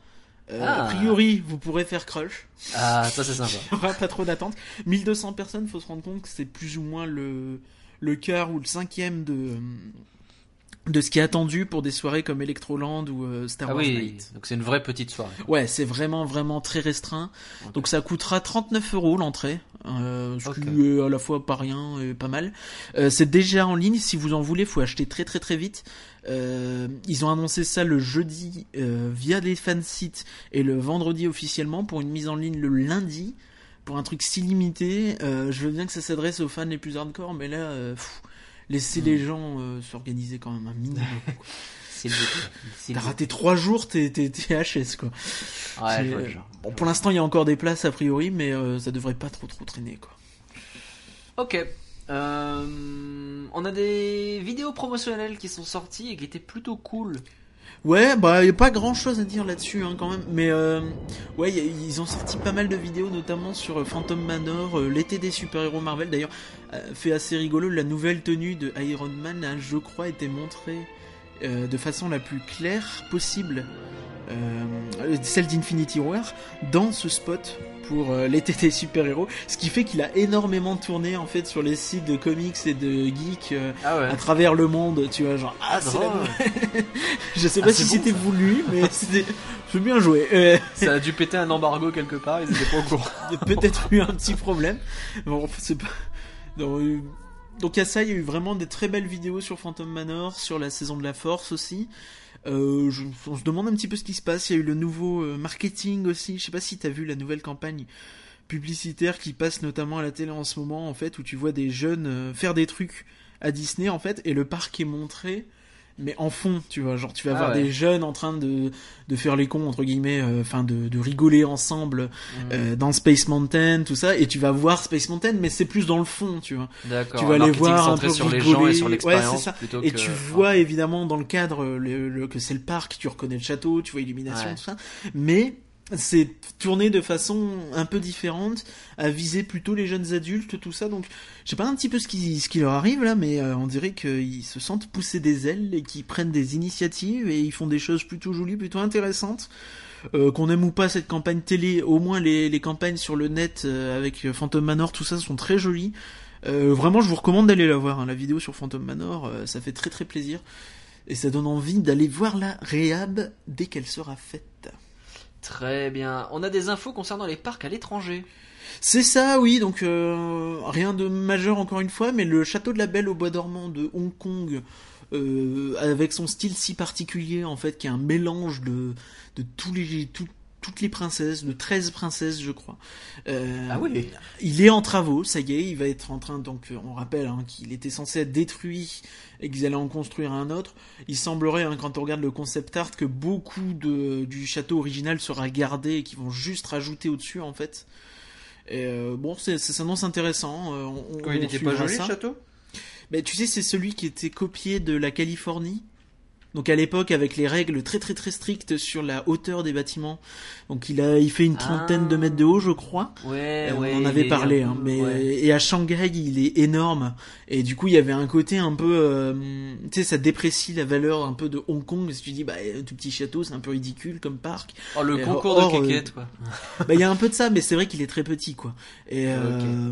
euh, Ah. a priori vous pourrez faire crush. Ah, ça c'est sympa. Il n'y aura pas trop d'attente. 1200 personnes, faut se rendre compte que c'est plus ou moins le, le quart ou le cinquième de, de ce qui est attendu pour des soirées comme Electroland ou euh, Star Ah Wars oui, Night. donc c'est une vraie petite soirée. Ouais, c'est vraiment vraiment très restreint. Donc ça coûtera 39 euros l'entrée, euh, ce qui est à la fois pas rien et pas mal. Euh, c'est déjà en ligne, si vous en voulez, faut acheter très très très vite. Euh, ils ont annoncé ça le jeudi euh, via les fansites et le vendredi officiellement pour une mise en ligne le lundi pour un truc si limité. Euh, je veux bien que ça s'adresse aux fans les plus hardcore, mais là, euh, pff, laissez Hmm. les gens euh, s'organiser quand même un minimum. T'as raté trois jours, t'es HS quoi. Ouais, je vois genre. Bon, pour l'instant, il y a encore des places a priori, mais euh, ça devrait pas trop trop traîner quoi. Ok. Euh, on a des vidéos promotionnelles qui sont sorties et qui étaient plutôt cool. Ouais, bah y a pas grand chose à dire là-dessus hein, quand même, mais euh, ouais, ils ont sorti pas mal de vidéos, notamment sur euh, Phantom Manor, euh, l'été des super-héros Marvel. D'ailleurs, euh, fait assez rigolo, la nouvelle tenue de Iron Man a, je crois, été montrée de façon la plus claire possible, celle d'Infinity War, dans ce spot pour euh, l'été des super-héros, ce qui fait qu'il a énormément tourné en fait sur les sites de comics et de geeks euh, Ah ouais. à travers le monde, tu vois, genre ah, c'est la nouvelle- Je sais Ah, pas si bon, c'était voulu, mais c'était c'est bien joué. Euh, Ça a dû péter un embargo quelque part, ils étaient pas au courant. il y a peut-être eu un petit problème. Bon, c'est pas. Non, euh, donc à ça, il y a eu vraiment des très belles vidéos sur Phantom Manor, sur la saison de la Force aussi. Euh, je, on se demande un petit peu ce qui se passe. Il y a eu le nouveau euh, marketing aussi. Je sais pas si t'as vu la nouvelle campagne publicitaire qui passe notamment à la télé en ce moment, en fait, où tu vois des jeunes euh, faire des trucs à Disney, en fait, et le parc est montré. Mais en fond, tu vois, genre tu vas Ah voir ouais. des jeunes en train de, de faire les cons entre guillemets, euh, enfin de, de rigoler ensemble euh, dans Space Mountain, tout ça, et tu vas voir Space Mountain, mais c'est plus dans le fond, tu vois. D'accord. tu vas marketing voir un peu sur les rigoler. gens et sur Ouais, l'expérience c'est ça. plutôt Et que- tu vois évidemment dans le cadre le, le- que c'est le parc, tu reconnais le château, tu vois illumination, Ouais. tout ça, mais c'est tourné de façon un peu différente, à viser plutôt les jeunes adultes, tout ça. Donc, je sais pas un petit peu ce qui, ce qui leur arrive là, mais euh, on dirait qu'ils se sentent pousser des ailes et qu'ils prennent des initiatives et ils font des choses plutôt jolies, plutôt intéressantes. Euh, qu'on aime ou pas cette campagne télé, au moins les, les campagnes sur le net euh, avec Phantom Manor, tout ça sont très jolies. Euh, vraiment, je vous recommande d'aller la voir. hein. La vidéo sur Phantom Manor, euh, ça fait très très plaisir. Et ça donne envie d'aller voir la réhab dès qu'elle sera faite. Très bien. On a des infos concernant les parcs à l'étranger. C'est ça, oui. Donc euh, rien de majeur encore une fois, mais le château de la Belle au bois dormant de Hong Kong, euh, avec son style si particulier en fait, qui est un mélange de de tous les toutes les princesses, de 13 princesses, je crois. Euh, Ah oui. il est en travaux, ça y est, il va être en train, donc euh, on rappelle hein, qu'il était censé être détruit et qu'ils allaient en construire un autre. Il semblerait, hein, quand on regarde le concept art, que beaucoup de, du château original sera gardé et qu'ils vont juste rajouter au-dessus en fait. Et, euh, bon, ça s'annonce intéressant. euh, on- Quand on il n'était pas joli, ça. le château? Mais tu sais, c'est celui qui était copié de la Californie. Donc à l'époque, avec les règles très très très strictes sur la hauteur des bâtiments. Donc il a, il fait une trentaine de Ah. mètres de haut, je crois. Ouais, Euh, ouais. on en avait parlé, hein, mais ouais. et à Shanghai, il est énorme. Et du coup, il y avait un côté un peu, euh, tu sais, ça déprécie la valeur un peu de Hong Kong. Si tu dis, bah, un tout petit château, c'est un peu ridicule comme parc. Oh, le Et concours or, de euh, quéquette, quoi. Bah, il y a un peu de ça, mais c'est vrai qu'il est très petit, quoi. Et euh,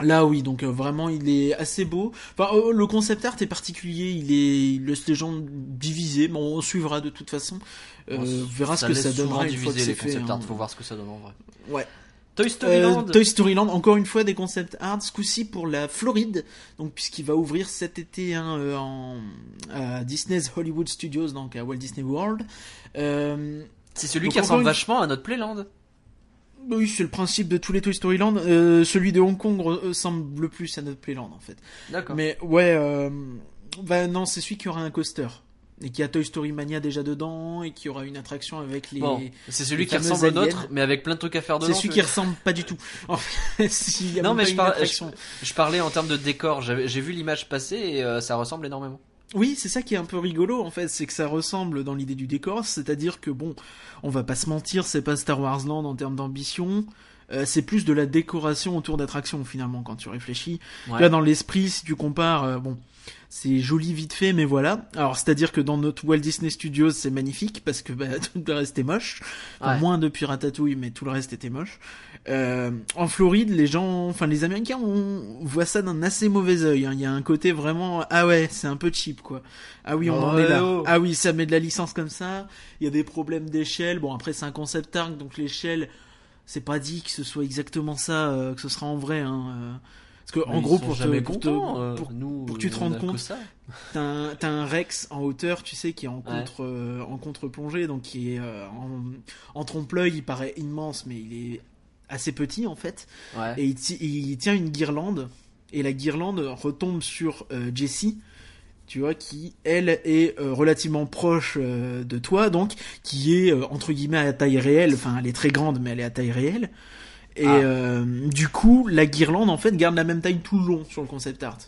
là, oui, donc euh, vraiment, il est assez beau. Enfin, euh, le concept art est particulier. Il est, il laisse les gens divisés. Mais on suivra de toute façon. Euh, on verra ce que ça donnera une fois que les fait. concept art, hein. faut voir ce que ça donne en vrai. Ouais. Toy Story Euh, Land. Toy Story Land, encore une fois des concept art, ce coup-ci pour la Floride, donc puisqu'il va ouvrir cet été hein, euh, en, à Disney's Hollywood Studios, donc à Walt Disney World. Euh, C'est celui donc qui ressemble une- vachement à notre Playland. Oui, c'est le principe de tous les Toy Story Land. Euh, celui de Hong Kong ressemble le plus à notre Playland en fait. D'accord. Mais ouais, euh, bah non, c'est celui qui aura un coaster. Et qui a Toy Story Mania déjà dedans, et qui aura une attraction avec les... Bon, c'est celui les qui ressemble au aliens. nôtre, mais avec plein de trucs à faire dedans. C'est celui qui ressemble pas du tout. En fait, s'il y a Non, mais pas je parlais en termes de décor. J'ai vu l'image passer et euh, ça ressemble énormément. Oui, c'est ça qui est un peu rigolo en fait, c'est que ça ressemble dans l'idée du décor, c'est-à-dire que bon, on va pas se mentir, c'est pas Star Wars Land en termes d'ambition, euh, c'est plus de la décoration autour d'attractions finalement quand tu réfléchis. Ouais. Là dans l'esprit, si tu compares, euh, bon, c'est joli vite fait, mais voilà. Alors c'est-à-dire que dans notre Walt Disney Studios, c'est magnifique parce que bah, tout le reste est moche, Enfin, Ouais. moins depuis Ratatouille, mais tout le reste était moche. Euh, en Floride, les gens, enfin les Américains, on voit ça d'un assez mauvais œil. hein. Il y a un côté vraiment, ah ouais, c'est un peu cheap quoi. Ah oui, on en Ouais, est là. oh. Ah oui, ça met de la licence comme ça. Il y a des problèmes d'échelle. Bon après c'est un concept art, donc l'échelle, c'est pas dit que ce soit exactement ça, euh, que ce sera en vrai. Hein, euh. Parce que en gros pour te, pour euh, pour- nous, pour que tu te rendes compte. T'as un, un Rex en hauteur, tu sais, qui est en contre, euh, en contre-plongée, donc qui est euh, en, en trompe-l'œil, il paraît immense, mais il est assez petit en fait. Ouais. Et il tient une guirlande, et la guirlande retombe sur euh, Jessie, tu vois, qui elle est euh, relativement proche euh, de toi, donc qui est euh, entre guillemets à taille réelle. Enfin, elle est très grande, mais elle est à taille réelle. Et Ah. euh, du coup, la guirlande en fait garde la même taille tout le long sur le concept art.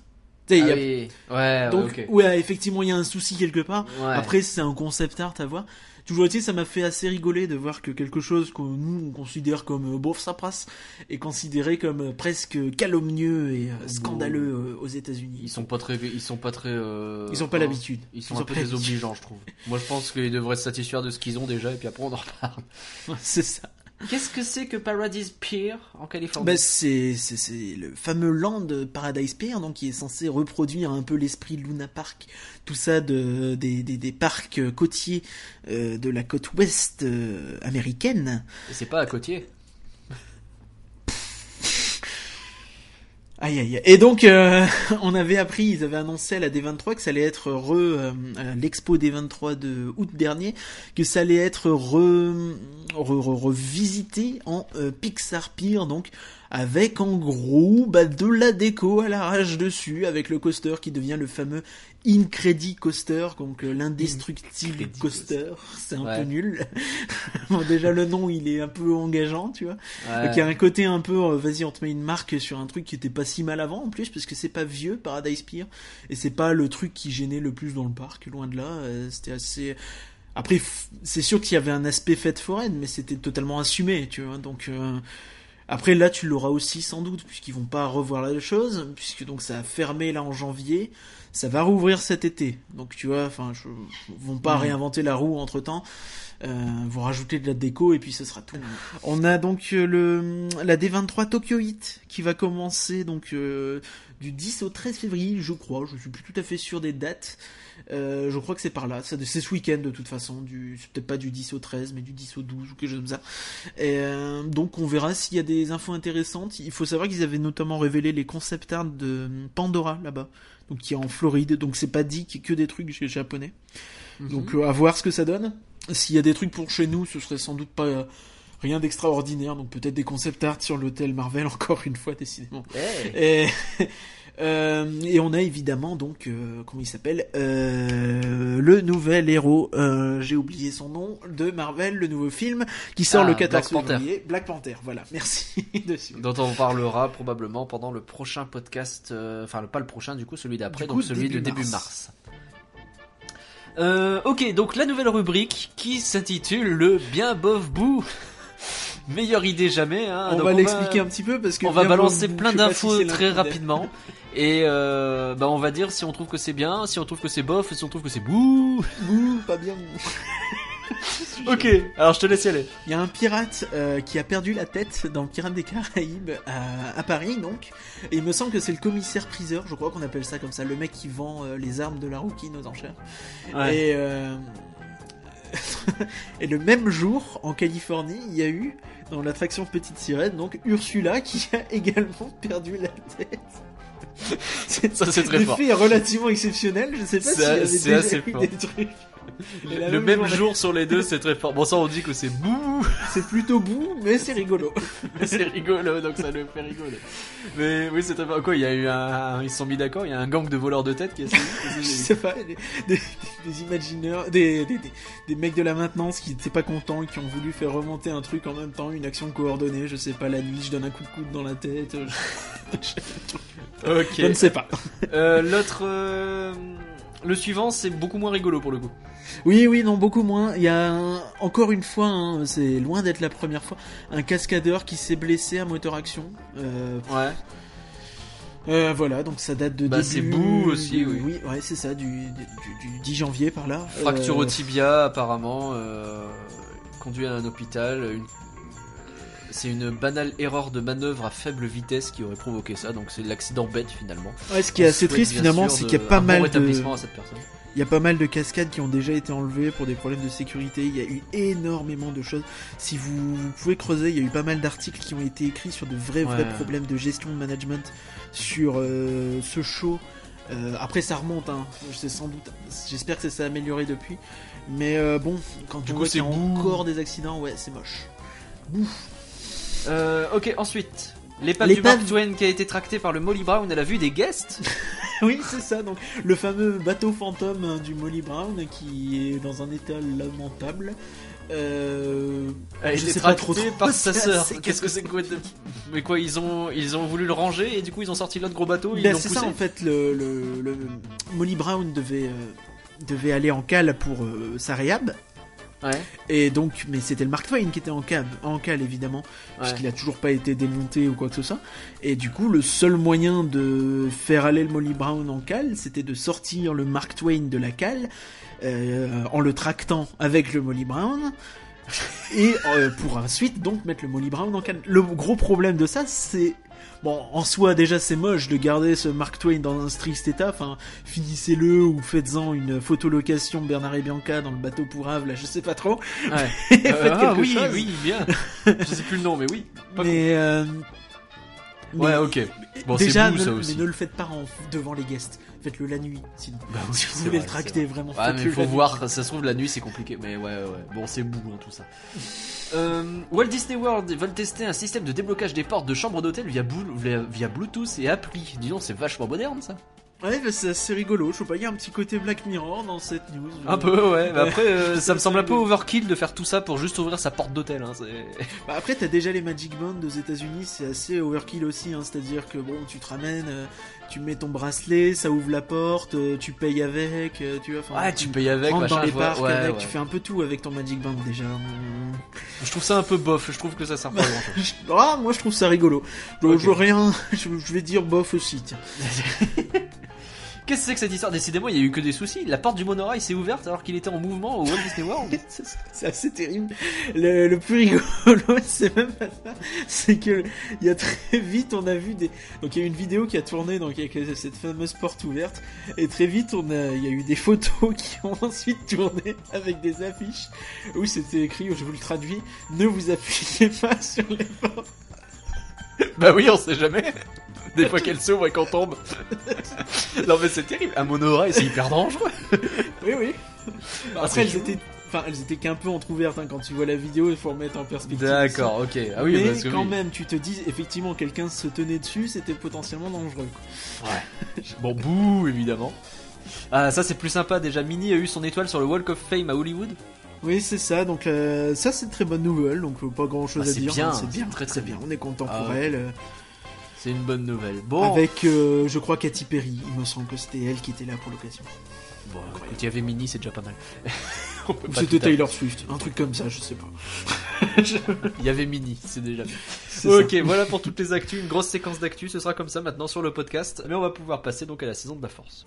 Y Ah a oui. Ouais, ouais, donc, ouais, effectivement, il y a un souci quelque part. Ouais. Après, c'est un concept art à voir. Toujours est-il, ça m'a fait assez rigoler de voir que quelque chose que nous, on considère comme, euh, bof, ça passe, est considéré comme euh, presque calomnieux et euh, scandaleux aux États-Unis. Ils sont pas très, ils sont pas très. euh, Ils ont pas enfin, l'habitude. Ils sont Ils un peu désobligeants, je trouve. Moi, je pense qu'ils devraient se satisfaire de ce qu'ils ont déjà, et puis après on en reparle. c'est ça. Qu'est-ce que c'est que Paradise Pier en Californie Bah, c'est, c'est, c'est le fameux land Paradise Pier, donc qui est censé reproduire un peu l'esprit Luna Park, tout ça de, des, des, des parcs côtiers euh, de la côte ouest euh, américaine. Et c'est pas à côtier. Aïe aïe. Et donc euh, on avait appris, ils avaient annoncé à la D23 que ça allait être re euh, l'expo D23 de août dernier, que ça allait être re, re- re- revisité en euh, Pixar Pier, donc avec en gros bah, de la déco à l'arrache dessus, avec le coaster qui devient le fameux Incredi Coaster, donc euh, l'indestructible coaster. C'est un Ouais. peu nul. bon, déjà le nom il est un peu engageant, tu vois. Ouais. Donc il y a un côté un peu, euh, vas-y, on te met une marque sur un truc qui était pas si mal avant en plus, parce que c'est pas vieux Paradise Pier, et c'est pas le truc qui gênait le plus dans le parc, loin de là. euh, c'était assez. Après, c'est sûr qu'il y avait un aspect fête foraine, mais c'était totalement assumé, tu vois. Donc euh, après là, tu l'auras aussi sans doute, puisqu'ils vont pas revoir la chose, puisque donc ça a fermé là en janvier. Ça va rouvrir cet été, donc tu vois, enfin, vont pas Mhm. réinventer la roue entre temps. Euh, vont rajouter de la déco et puis ce sera tout. On a donc euh, le la D23 Tokyo Heat qui va commencer donc euh, du 10 au 13 février, je crois. Je suis plus tout à fait sûr des dates. Euh, je crois que c'est par là. C'est ce week-end de toute façon. Du, c'est peut-être pas du 10 au 13, mais du 10 au 12 ou quelque chose comme ça. Et, euh, donc on verra s'il y a des infos intéressantes. Il faut savoir qu'ils avaient notamment révélé les concept art de Pandora là-bas, donc qui est en Floride. Donc c'est pas dit qu'il y ait que des trucs japonais. Mhm. Donc euh, à voir ce que ça donne. S'il y a des trucs pour chez nous, ce serait sans doute pas euh, rien d'extraordinaire, donc peut-être des concept art sur l'hôtel Marvel, encore une fois, décidément. Hey. Et, euh, et on a évidemment donc euh, comment il s'appelle euh, le nouvel héros j'ai oublié son nom de Marvel le nouveau film qui sort Ah, le 14 Black Panther. février Black Panther voilà merci dessus dont on parlera probablement pendant le prochain podcast, enfin pas le prochain du coup, celui d'après, donc celui de début mars. mars. Ok, donc la nouvelle rubrique qui s'intitule le bien bof bou. Meilleure idée jamais. Hein. on va l'expliquer un petit peu parce que On va balancer plein d'infos si très rapidement. Et euh, bah on va dire si on trouve que c'est bien, si on trouve que c'est bof, si on trouve que c'est bouh. Ouh, pas bien Ok, alors je te laisse y aller. Il y a un pirate euh, qui a perdu la tête dans Pirates des Caraïbes à, à Paris, donc. Et il me semble que c'est le commissaire priseur, je crois qu'on appelle ça comme ça, le mec qui vend euh, les armes de la rouquine aux enchères. Et, euh, et le même jour, en Californie, il y a eu, dans l'attraction Petite Sirène, donc Ursula qui a également perdu la tête. C'est Ça c'est très des fort. faits relativement exceptionnels, je sais pas s'il y avait assez fort. des trucs. Le même journée- jour sur les deux, c'est très fort. Bon ça on dit que c'est bouh. C'est plutôt bout, mais c'est rigolo. C'est rigolo, donc ça le fait rigoler. Mais oui, c'est très fort. Quoi, il y a eu un, ils se sont mis d'accord, il y a un gang de voleurs de tête qui a essayé. je sais pas, des, des, des imagineurs, des, des, mecs de la maintenance qui étaient pas contents, qui ont voulu faire remonter un truc en même temps, une action coordonnée, je sais pas, la nuit, je donne un coup de coude dans la tête, je, Ok. je ne sais pas. Euh, L'autre, euh, le suivant, c'est beaucoup moins rigolo pour le coup. Oui, oui, non, beaucoup moins. Il y a un- encore une fois, hein, c'est loin d'être la première fois, un cascadeur qui s'est blessé à moteur action. Euh, Ouais. euh, voilà, donc ça date de Bah, début... c'est Boo aussi, du- oui. ouais, c'est ça, du, du, du 10 janvier par là. Fracture Euh, au tibia, apparemment, euh, conduit à un hôpital. Une... C'est une banale erreur de manœuvre à faible vitesse qui aurait provoqué ça, donc c'est l'accident bête finalement. Ouais, ce qui est assez triste finalement, c'est qu'il y a pas bon mal de, rétablissement à cette personne. il y a pas mal de cascades qui ont déjà été enlevées pour des problèmes de sécurité. Il y a eu énormément de choses. Si vous, vous pouvez creuser, il y a eu pas mal d'articles qui ont été écrits sur de vrais vrais problèmes de gestion de management sur euh, ce show. Euh, après, ça remonte. Hein. C'est sans doute. J'espère que ça s'est amélioré depuis. Mais euh, bon, quand Du on coup, voit qu'il y a encore des accidents, ouais, c'est moche. Euh, ok, ensuite. L'épave du Mark Twain qui a été tractée par le Molly Brown à la vue des guests. Oui, c'est ça. Donc, le fameux bateau fantôme hein, du Molly Brown qui est dans un état lamentable. Euh, a je sais pas trop trop. par sa sœur. Qu'est-ce que c'est que Mais quoi, ils ont, ils ont voulu le ranger et du coup ils ont sorti l'autre gros bateau, Ben, c'est ça en fait. Le, le, le- Molly Brown devait euh, devait aller en cale pour euh, sa réhab. Ouais. Et donc, mais c'était le Mark Twain qui était en cale, en cale évidemment, Ouais. puisqu'il a toujours pas été démonté ou quoi que ce soit. Et du coup, le seul moyen de faire aller le Molly Brown en cale, c'était de sortir le Mark Twain de la cale euh, en le tractant avec le Molly Brown. Et euh, pour ensuite donc mettre le Molly Brown en cale. Le gros problème de ça, c'est Bon, en soi, déjà, c'est moche de garder ce Mark Twain dans un strict état. Enfin, finissez-le ou faites-en une photolocation Bernard et Bianca dans le bateau pour Ave, là, je sais pas trop. Ouais. Faites Euh, ah, oui, chose. oui, bien. Je sais plus le nom, mais oui. Pas Mais, euh. Ouais, ok. Bon, déjà, ne, ça mais ne le faites pas en, devant les guests. Faites-le la nuit, sinon. Bah oui, si vous c'est voulez vrai, le tracter, vraiment, Ouais, mais faut la nuit. voir, ça se trouve la nuit c'est compliqué, mais ouais, ouais, ouais. bon c'est bout hein, tout ça. Euh, Walt Disney World veulent tester un système de déblocage des portes de chambres d'hôtel via, Blu- via, via Bluetooth et appli. Dis donc, c'est vachement moderne ça. Ouais, bah, c'est assez rigolo. Je sais pas, il y a un petit côté Black Mirror dans cette news. Un peu, ouais. Mais après, euh, ça me semble un peu overkill de faire tout ça pour juste ouvrir sa porte d'hôtel. Hein, Bah après, t'as déjà les Magic Band aux États-Unis, c'est assez overkill aussi. Hein, C'est-à-dire que bon, tu te ramènes, euh, tu mets ton bracelet, ça ouvre la porte, euh, tu payes avec, euh, tu vois. ouais, tu payes avec, machin. dans les je vois- parcs ouais, avec, ouais. tu fais un peu tout avec ton Magic Band déjà. Je trouve ça un peu bof. Je trouve que ça sert pas à grand chose. Ah, moi je trouve ça rigolo. Je, je rien, je vais dire bof aussi. Tiens. Qu'est-ce que c'est que cette histoire? Décidément, il y a eu que des soucis. La porte du monorail s'est ouverte alors qu'il était en mouvement au Walt Disney World. C'est assez terrible. Le, le plus rigolo, c'est même pas ça. C'est que il y a très vite, on a vu des. Donc il y a eu une vidéo qui a tourné donc avec cette fameuse porte ouverte. Et très vite, on a, il y a eu des photos qui ont ensuite tourné avec des affiches où c'était écrit, je vous le traduis, ne vous appuyez pas sur les portes. Bah oui, on sait jamais. Des fois qu'elle s'ouvre et qu'on tombe. non mais c'est terrible. Un monorail, c'est hyper dangereux. Oui, oui. Ah, Après, c'est elles étaient Enfin, elles étaient qu'un peu entrouvertes. Hein. Quand tu vois la vidéo, il faut remettre en perspective. D'accord, ok. Ah oui, mais parce que quand oui. même, tu te dis, effectivement, quelqu'un se tenait dessus, c'était potentiellement dangereux. quoi. Bon, bouh, évidemment. Ah, ça c'est plus sympa. Déjà, Mini a eu son étoile sur le Walk of Fame à Hollywood. Oui, c'est ça. Donc euh, ça, c'est très bonne nouvelle. Donc euh, pas grand chose Ah, à c'est dire. bien, hein, c'est bien, c'est très, très bien. On est content Ah, pour ouais. elle. C'est une bonne nouvelle. Bon, Avec, euh, je crois, Katy Perry. Il me semble que c'était elle qui était là pour l'occasion. bon écoute, il y avait Mini, c'est déjà pas mal. Ou c'était à- Taylor Swift, un truc comme ça, je sais pas. Il y avait Mini, c'est déjà bien. Ok, ça. voilà pour toutes les actus, une grosse séquence d'actu, ce sera comme ça maintenant sur le podcast, mais on va pouvoir passer donc à la saison de la force.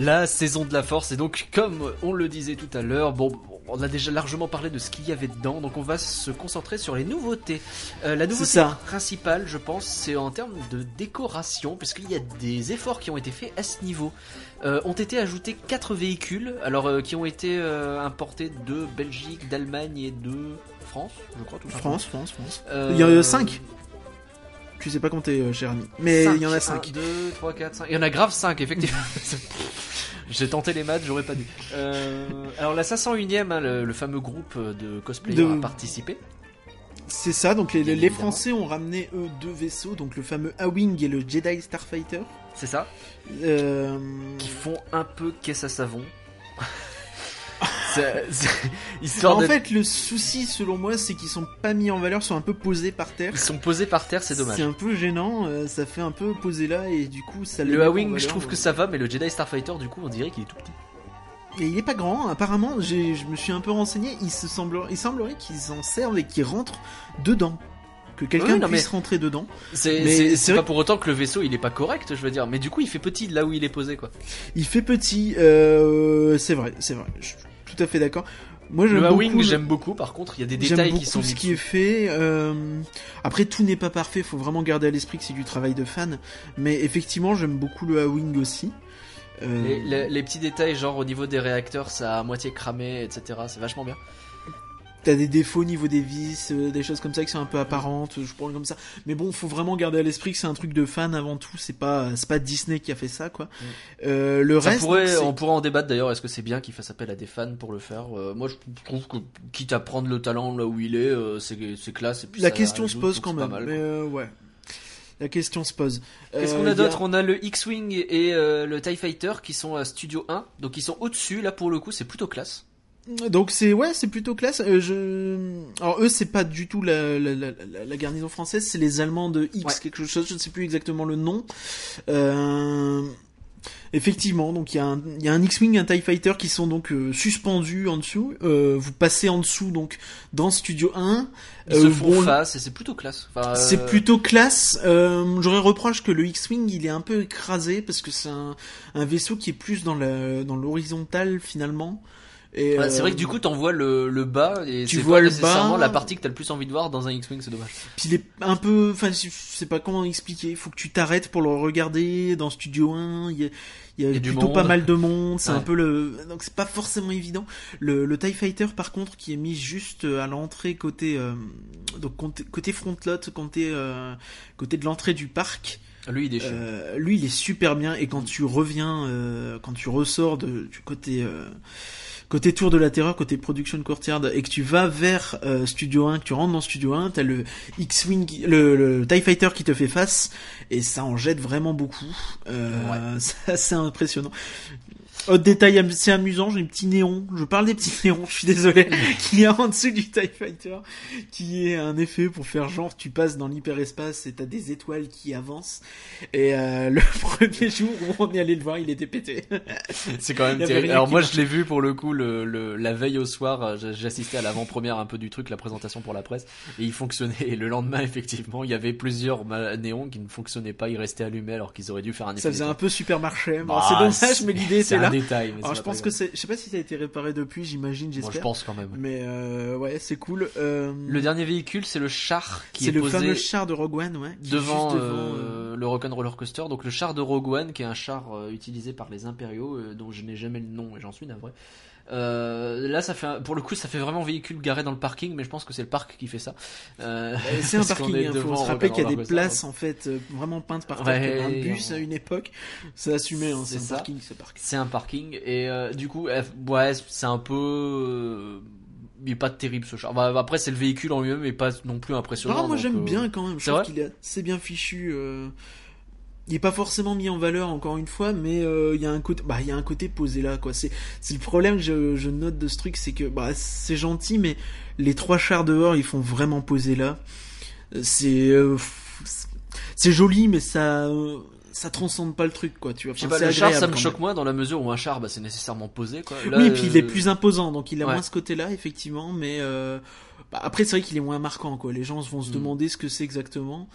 La saison de la force, et donc comme on le disait tout à l'heure, bon, on a déjà largement parlé de ce qu'il y avait dedans, donc on va se concentrer sur les nouveautés. Euh, la nouveauté ça. principale, je pense, c'est en termes de décoration, puisqu'il y a des efforts qui ont été faits à ce niveau. Euh, ont été ajoutés quatre véhicules, alors euh, qui ont été importés de Belgique, d'Allemagne et de France, je crois tout. France, France, France. Il y en a cinq. Je sais pas compter, cher ami. Mais il y en a 5. 2, 3, 4, 5. Il y en a grave 5, effectivement. J'ai tenté les maths, j'aurais pas dû. Euh, alors la 501ème, hein, le, le fameux groupe de cosplayers De- a participé. C'est ça, donc les. Français ont ramené eux deux vaisseaux, donc le fameux A-Wing et le Jedi Starfighter. C'est ça Euh, Qui font un peu caisse à savon. Histoire en de... fait, le souci, selon moi, c'est qu'ils sont pas mis en valeur, sont un peu posés par terre. Ils sont posés par terre, c'est dommage. C'est un peu gênant, euh, ça fait un peu posé là et du coup ça Le met pas en A-Wing, je trouve que ça va, mais le Jedi Starfighter, du coup, on dirait qu'il est tout petit. Et il est pas grand, apparemment, j'ai- je me suis un peu renseigné, il, se il semblerait qu'ils en servent et qu'ils rentrent dedans. Que quelqu'un Oui, puisse mais- rentrer dedans. C'est vrai pas pour autant que le vaisseau il est pas correct, je veux dire. Mais du coup, il fait petit là où il est posé, quoi. Il fait petit, euh, c'est vrai, c'est vrai, je tout à fait d'accord. Moi j'aime Le le- j'aime beaucoup. Par contre, il y a des détails qui sont ce qui est fait. euh, Après, tout n'est pas parfait. Faut vraiment garder à l'esprit que c'est du travail de fan. Mais effectivement, j'aime beaucoup le A-Wing aussi. Euh, Les, les- les petits détails, genre au niveau des réacteurs, ça a à moitié cramé, etc. C'est vachement bien. T'as des défauts au niveau des vis, euh, des choses comme ça qui sont un peu apparentes. Je parle comme ça. Mais bon, faut vraiment garder à l'esprit que c'est un truc de fan avant tout. C'est pas, c'est pas Disney qui a fait ça, quoi. Euh, le Ça reste, pourrait, donc, c'est- on pourrait en débattre d'ailleurs. Est-ce que c'est bien qu'il fasse appel à des fans pour le faire Euh, Moi, je trouve que quitte à prendre le talent là où il est, euh, c'est c'est classe. Et puis la ça question se pose quand même. mal, mais quoi. euh, ouais. La question se pose. Qu'est-ce qu'on a d'autre? On a le X-Wing et euh, le TIE Fighter qui sont à Studio 1. Donc ils sont au-dessus. Là, pour le coup, c'est plutôt classe. Donc c'est ouais, c'est plutôt classe. Euh, je... Alors eux, c'est pas du tout la, la, la, la- la garnison française, c'est les Allemands de X Ouais. quelque chose. Je ne sais plus exactement le nom. Euh... Effectivement, donc il y a un, il y a un X-wing, un Tie Fighter qui sont donc euh, suspendus en dessous. Vous passez en dessous donc dans Studio 1. Ils se font bon, face et c'est plutôt classe. Enfin, C'est plutôt classe. J'aurais reproche que le X-wing il est un peu écrasé parce que c'est un, un vaisseau qui est plus dans la dans l'horizontale finalement. Et, Ouais, c'est euh, vrai que du coup, t'en vois le, le bas et Tu c'est vois pas le nécessairement bas. la partie que t'as le plus envie de voir dans un X-Wing, c'est dommage. Puis il est un peu, enfin, je sais pas comment expliquer. Il faut que tu t'arrêtes pour le regarder dans Studio 1. Il y a, il y a Il y a du plutôt pas mal de monde. C'est un peu le, donc c'est pas forcément évident. Le, le Tie Fighter, par contre, qui est mis juste à l'entrée côté, euh, donc côté, côté front lot, côté, euh, côté de l'entrée du parc. Lui, il est. Euh, lui, il est super bien. Et quand tu reviens, euh, quand tu ressors de, du côté, euh, côté Tour de la Terreur, côté Production Courtyard, et que tu vas vers euh, Studio 1, que tu rentres dans Studio 1, t'as le X-Wing, qui- le, le TIE Fighter qui te fait face, et ça en jette vraiment beaucoup. Euh, C'est assez impressionnant. Autre détail assez amusant, j'ai un petit néon. Je parle des petits néons, je suis désolé, qui est en dessous du TIE Fighter, qui est un effet pour faire genre tu passes dans l'hyperespace et t'as des étoiles qui avancent. Et euh, le premier jour où on est allé le voir, il était pété. C'est quand même terrible. Alors moi, je l'ai vu pour le coup le, le- la veille au soir. euh, J'assistais à l'avant-première un peu du truc, la présentation pour la presse, et il fonctionnait. Et le lendemain, effectivement, il y avait plusieurs néons qui ne fonctionnaient pas. Ils restaient allumés alors qu'ils auraient dû faire un effet. Ça faisait un peu supermarché. Bon, Bah, c'est dommage, c'est- mais l'idée C'est était un là. détail. mais ça Alors je pense que c'est, je sais pas si ça a été réparé depuis, j'imagine, Moi, j'espère. je pense quand même. Mais euh, ouais, c'est cool. Euh, Le dernier véhicule, c'est le char qui c'est est le posé fameux char de Rogue One, ouais. est devant, juste euh, le Rock'n'Roller Coaster. Donc le char de Rogue One, qui est un char euh, utilisé par les Impériaux, euh, dont je n'ai jamais le nom et j'en suis navré. Euh, là, ça fait, pour le coup, ça fait vraiment véhicule garé dans le parking, mais je pense que c'est le parc qui fait ça. Euh, Euh, C'est un parking, il faut devant se rappeler qu'il y a des places en fait euh, vraiment peintes par terre, Ouais, comme un bus on- à une époque. C'est assumé, hein, C'est un ça. parking ce parc. C'est un parking et euh, du coup, ouais, c'est un peu, euh, il est pas terrible ce char. Bah, après, c'est le véhicule en lui-même, mais pas non plus impressionnant. Non, moi j'aime euh, bien quand même. Je trouve qu'il est assez bien fichu. euh, Il est pas forcément mis en valeur encore une fois, mais euh, il y a un côté, bah il y a un côté posé là quoi. C'est c'est le problème que je, je note de ce truc, c'est que bah c'est gentil, mais les trois chars dehors ils font vraiment poser là. C'est euh, c'est- joli, mais ça euh, ça transcende pas le truc quoi. Tu vois. Enfin, pas, le char, ça me choque moins dans la mesure où un char, bah, c'est nécessairement posé, quoi. Là, oui, et puis il est euh, plus imposant, donc il a ouais. moins ce côté-là, effectivement, mais euh, bah, après c'est vrai qu'il est moins marquant, quoi. Les gens vont se Mm. demander ce que c'est exactement.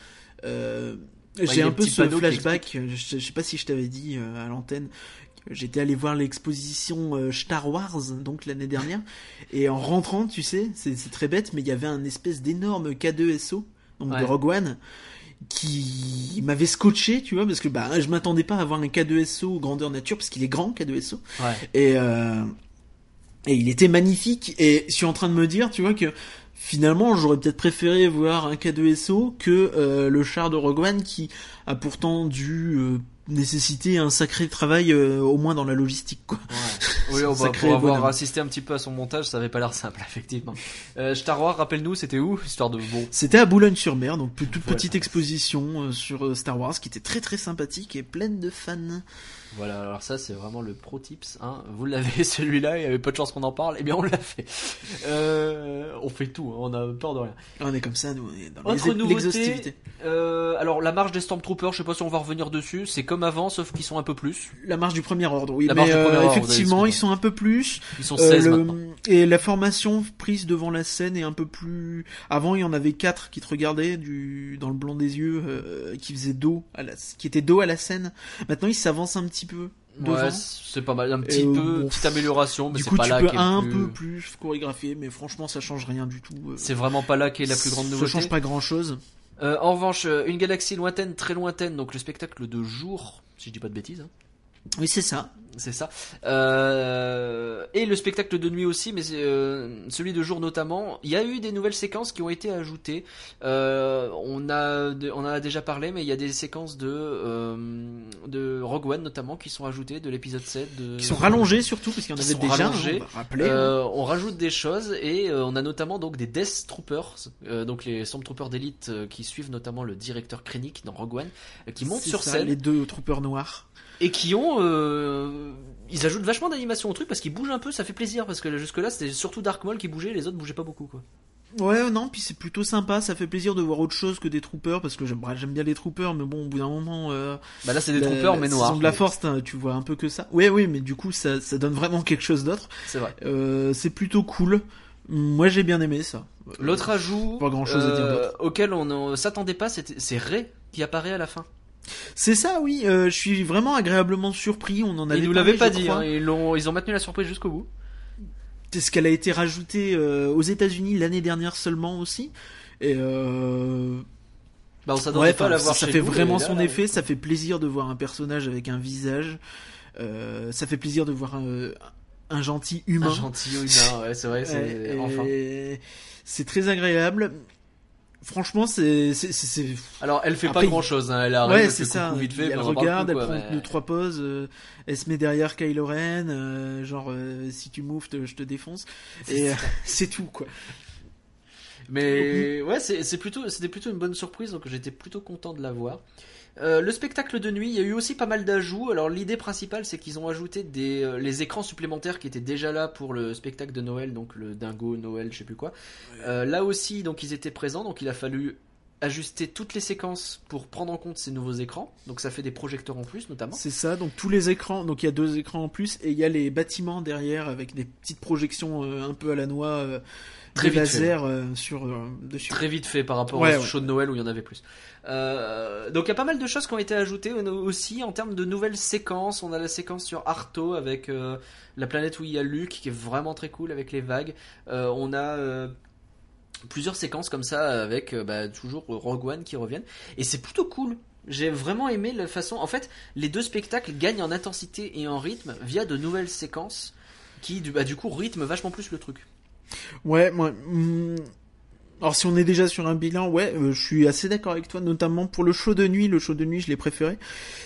Euh, J'ai un peu ce flashback, je, je sais pas si je t'avais dit euh, à l'antenne, j'étais allé voir l'exposition euh, Star Wars, donc l'année dernière, et en rentrant, tu sais, c'est c'est très bête, mais il y avait un espèce d'énorme K2SO, donc Ouais. de Rogue One, qui m'avait scotché, tu vois, parce que bah je m'attendais pas à avoir un K2SO grandeur nature, parce qu'il est grand K2SO, Ouais. et, euh, et il était magnifique. Et je suis en train de me dire, tu vois, que finalement, j'aurais peut-être préféré voir un K2SO que euh, le char de Rogue One qui a pourtant dû euh, nécessiter un sacré travail, euh, au moins dans la logistique, quoi. Ouais. Oui, bah, Sacré pour avoir bonhomme. assisté un petit peu à son montage, ça avait pas l'air simple, effectivement. Star Wars, rappelle-nous, c'était où Histoire de bon. C'était à Boulogne-sur-Mer, donc toute Voilà. petite exposition sur Star Wars qui était très très sympathique et pleine de fans. Voilà, alors ça, c'est vraiment le pro tips. Hein. Vous l'avez celui-là, il y avait pas de chance qu'on en parle. Eh bien, on l'a fait. Euh, on fait tout, hein, on a peur de rien. On est comme ça, nous, on est dans Autre nouveauté, euh, alors la marche des Stormtroopers, je sais pas si on va revenir dessus. C'est comme avant, sauf qu'ils sont un peu plus. La marche du premier ordre, oui, La mais marche du euh, premier ordre, vous effectivement, ils sont un peu plus. Ils sont Euh, 16 le- maintenant. Et la formation prise devant la scène est un peu plus. Avant, il y en avait quatre qui te regardaient du dans le blanc des yeux, qui faisaient dos à la, qui étaient dos à la scène. Maintenant, ils s'avancent un petit peu. Ouais, c'est pas mal, un petit Et, euh, peu, bon, petite amélioration, mais c'est pas tu là peux un plus- peu plus chorégraphier, mais franchement, ça change rien du tout. euh. C'est vraiment pas là qu'est la plus grande nouveauté. Ça change pas grand chose. Euh, en revanche, une galaxie lointaine, très lointaine, donc le spectacle de jour, si je dis pas de bêtises, hein, Oui, c'est ça. c'est ça. Euh, et le spectacle de nuit aussi, mais euh, celui de jour notamment. Il y a eu des nouvelles séquences qui ont été ajoutées. Euh, on a, on en a déjà parlé, mais il y a des séquences de de Rogue One notamment qui sont ajoutées de l'épisode 7. De... Qui sont rallongés surtout, parce qu'il y en avait déjà. hein, rallongés. on rappeler. Euh, on rajoute des choses et on a notamment donc des Death Troopers, donc les Stormtroopers d'élite qui suivent notamment le directeur Krennic dans Rogue One, qui montent sur ça, scène Les deux troopers noirs. Et qui ont, euh, ils ajoutent vachement d'animation au truc parce qu'ils bougent un peu, ça fait plaisir parce que jusque là c'était surtout Dark Maul qui bougeait, les autres bougeaient pas beaucoup quoi. Ouais, non, puis c'est plutôt sympa, ça fait plaisir de voir autre chose que des troopers, parce que j'aime bah, bien les troopers, mais bon, au bout d'un moment... Euh, Bah là c'est des la- troopers mais noirs. de la force, tu vois un peu que ça. Ouais, oui, mais du coup, ça, ça donne vraiment quelque chose d'autre. C'est vrai. Euh, c'est plutôt cool. Moi, j'ai bien aimé ça. L'autre ajout pas grand-chose à dire euh, d'autre. auquel on ne s'attendait pas, c'est Ray qui apparaît à la fin. C'est ça, oui. euh, je suis vraiment agréablement surpris. On en avait Ils nous l'avaient pas dit, hein, ils, l'ont, ils ont maintenu la surprise jusqu'au bout. C'est ce qu'elle a été rajoutée euh, aux États-Unis l'année dernière seulement aussi. Et euh, Bah on s'attendait ouais, pas à la ça, voir ça chez fait nous, vraiment là, son là, effet. Ça fait plaisir de voir un personnage avec un visage. Ça fait plaisir de voir un, un gentil humain. Un gentil humain, ouais, c'est vrai, c'est enfin. très agréable. Franchement, c'est Alors, elle fait Après, pas grand chose, hein. elle arrive, ouais, c'est ça. vite fait, elle regarde, elle quoi, prend mais- deux trois pauses, euh, elle se met derrière Kylo Ren, euh, genre euh, si tu moves, te- je te défonce. Et c'est tout quoi. Mais ouais, c'est plutôt, c'était plutôt une bonne surprise, donc j'étais plutôt content de la voir. Euh, le spectacle de nuit, il y a eu aussi pas mal d'ajouts. Alors l'idée principale, c'est qu'ils ont ajouté des euh, les écrans supplémentaires qui étaient déjà là pour le spectacle de Noël, donc le Dingo Noël, je sais plus quoi. Euh, là aussi, donc ils étaient présents, donc il a fallu ajusté toutes les séquences pour prendre en compte ces nouveaux écrans. Donc ça fait des projecteurs en plus notamment. C'est ça, donc tous les écrans, donc il y a deux écrans en plus et il y a les bâtiments derrière avec des petites projections euh, un peu à la noix, euh, Très des vite fait. lasers euh, sur euh, dessus. Très vite fait par rapport Ouais, au ouais. show de Noël où il y en avait plus. Euh, donc il y a pas mal de choses qui ont été ajoutées au- aussi en termes de nouvelles séquences. On a la séquence sur Arto avec la planète où il y a Luke qui est vraiment très cool avec les vagues. On a plusieurs séquences comme ça avec bah, toujours Rogue One qui reviennent et c'est plutôt cool. J'ai vraiment aimé la façon. En fait, les deux spectacles gagnent en intensité et en rythme via de nouvelles séquences qui, du, bah, du coup, rythment vachement plus le truc. Ouais, moi. hum, Alors si on est déjà sur un bilan, ouais, euh, je suis assez d'accord avec toi, notamment pour le show de nuit. Le show de nuit, je l'ai préféré.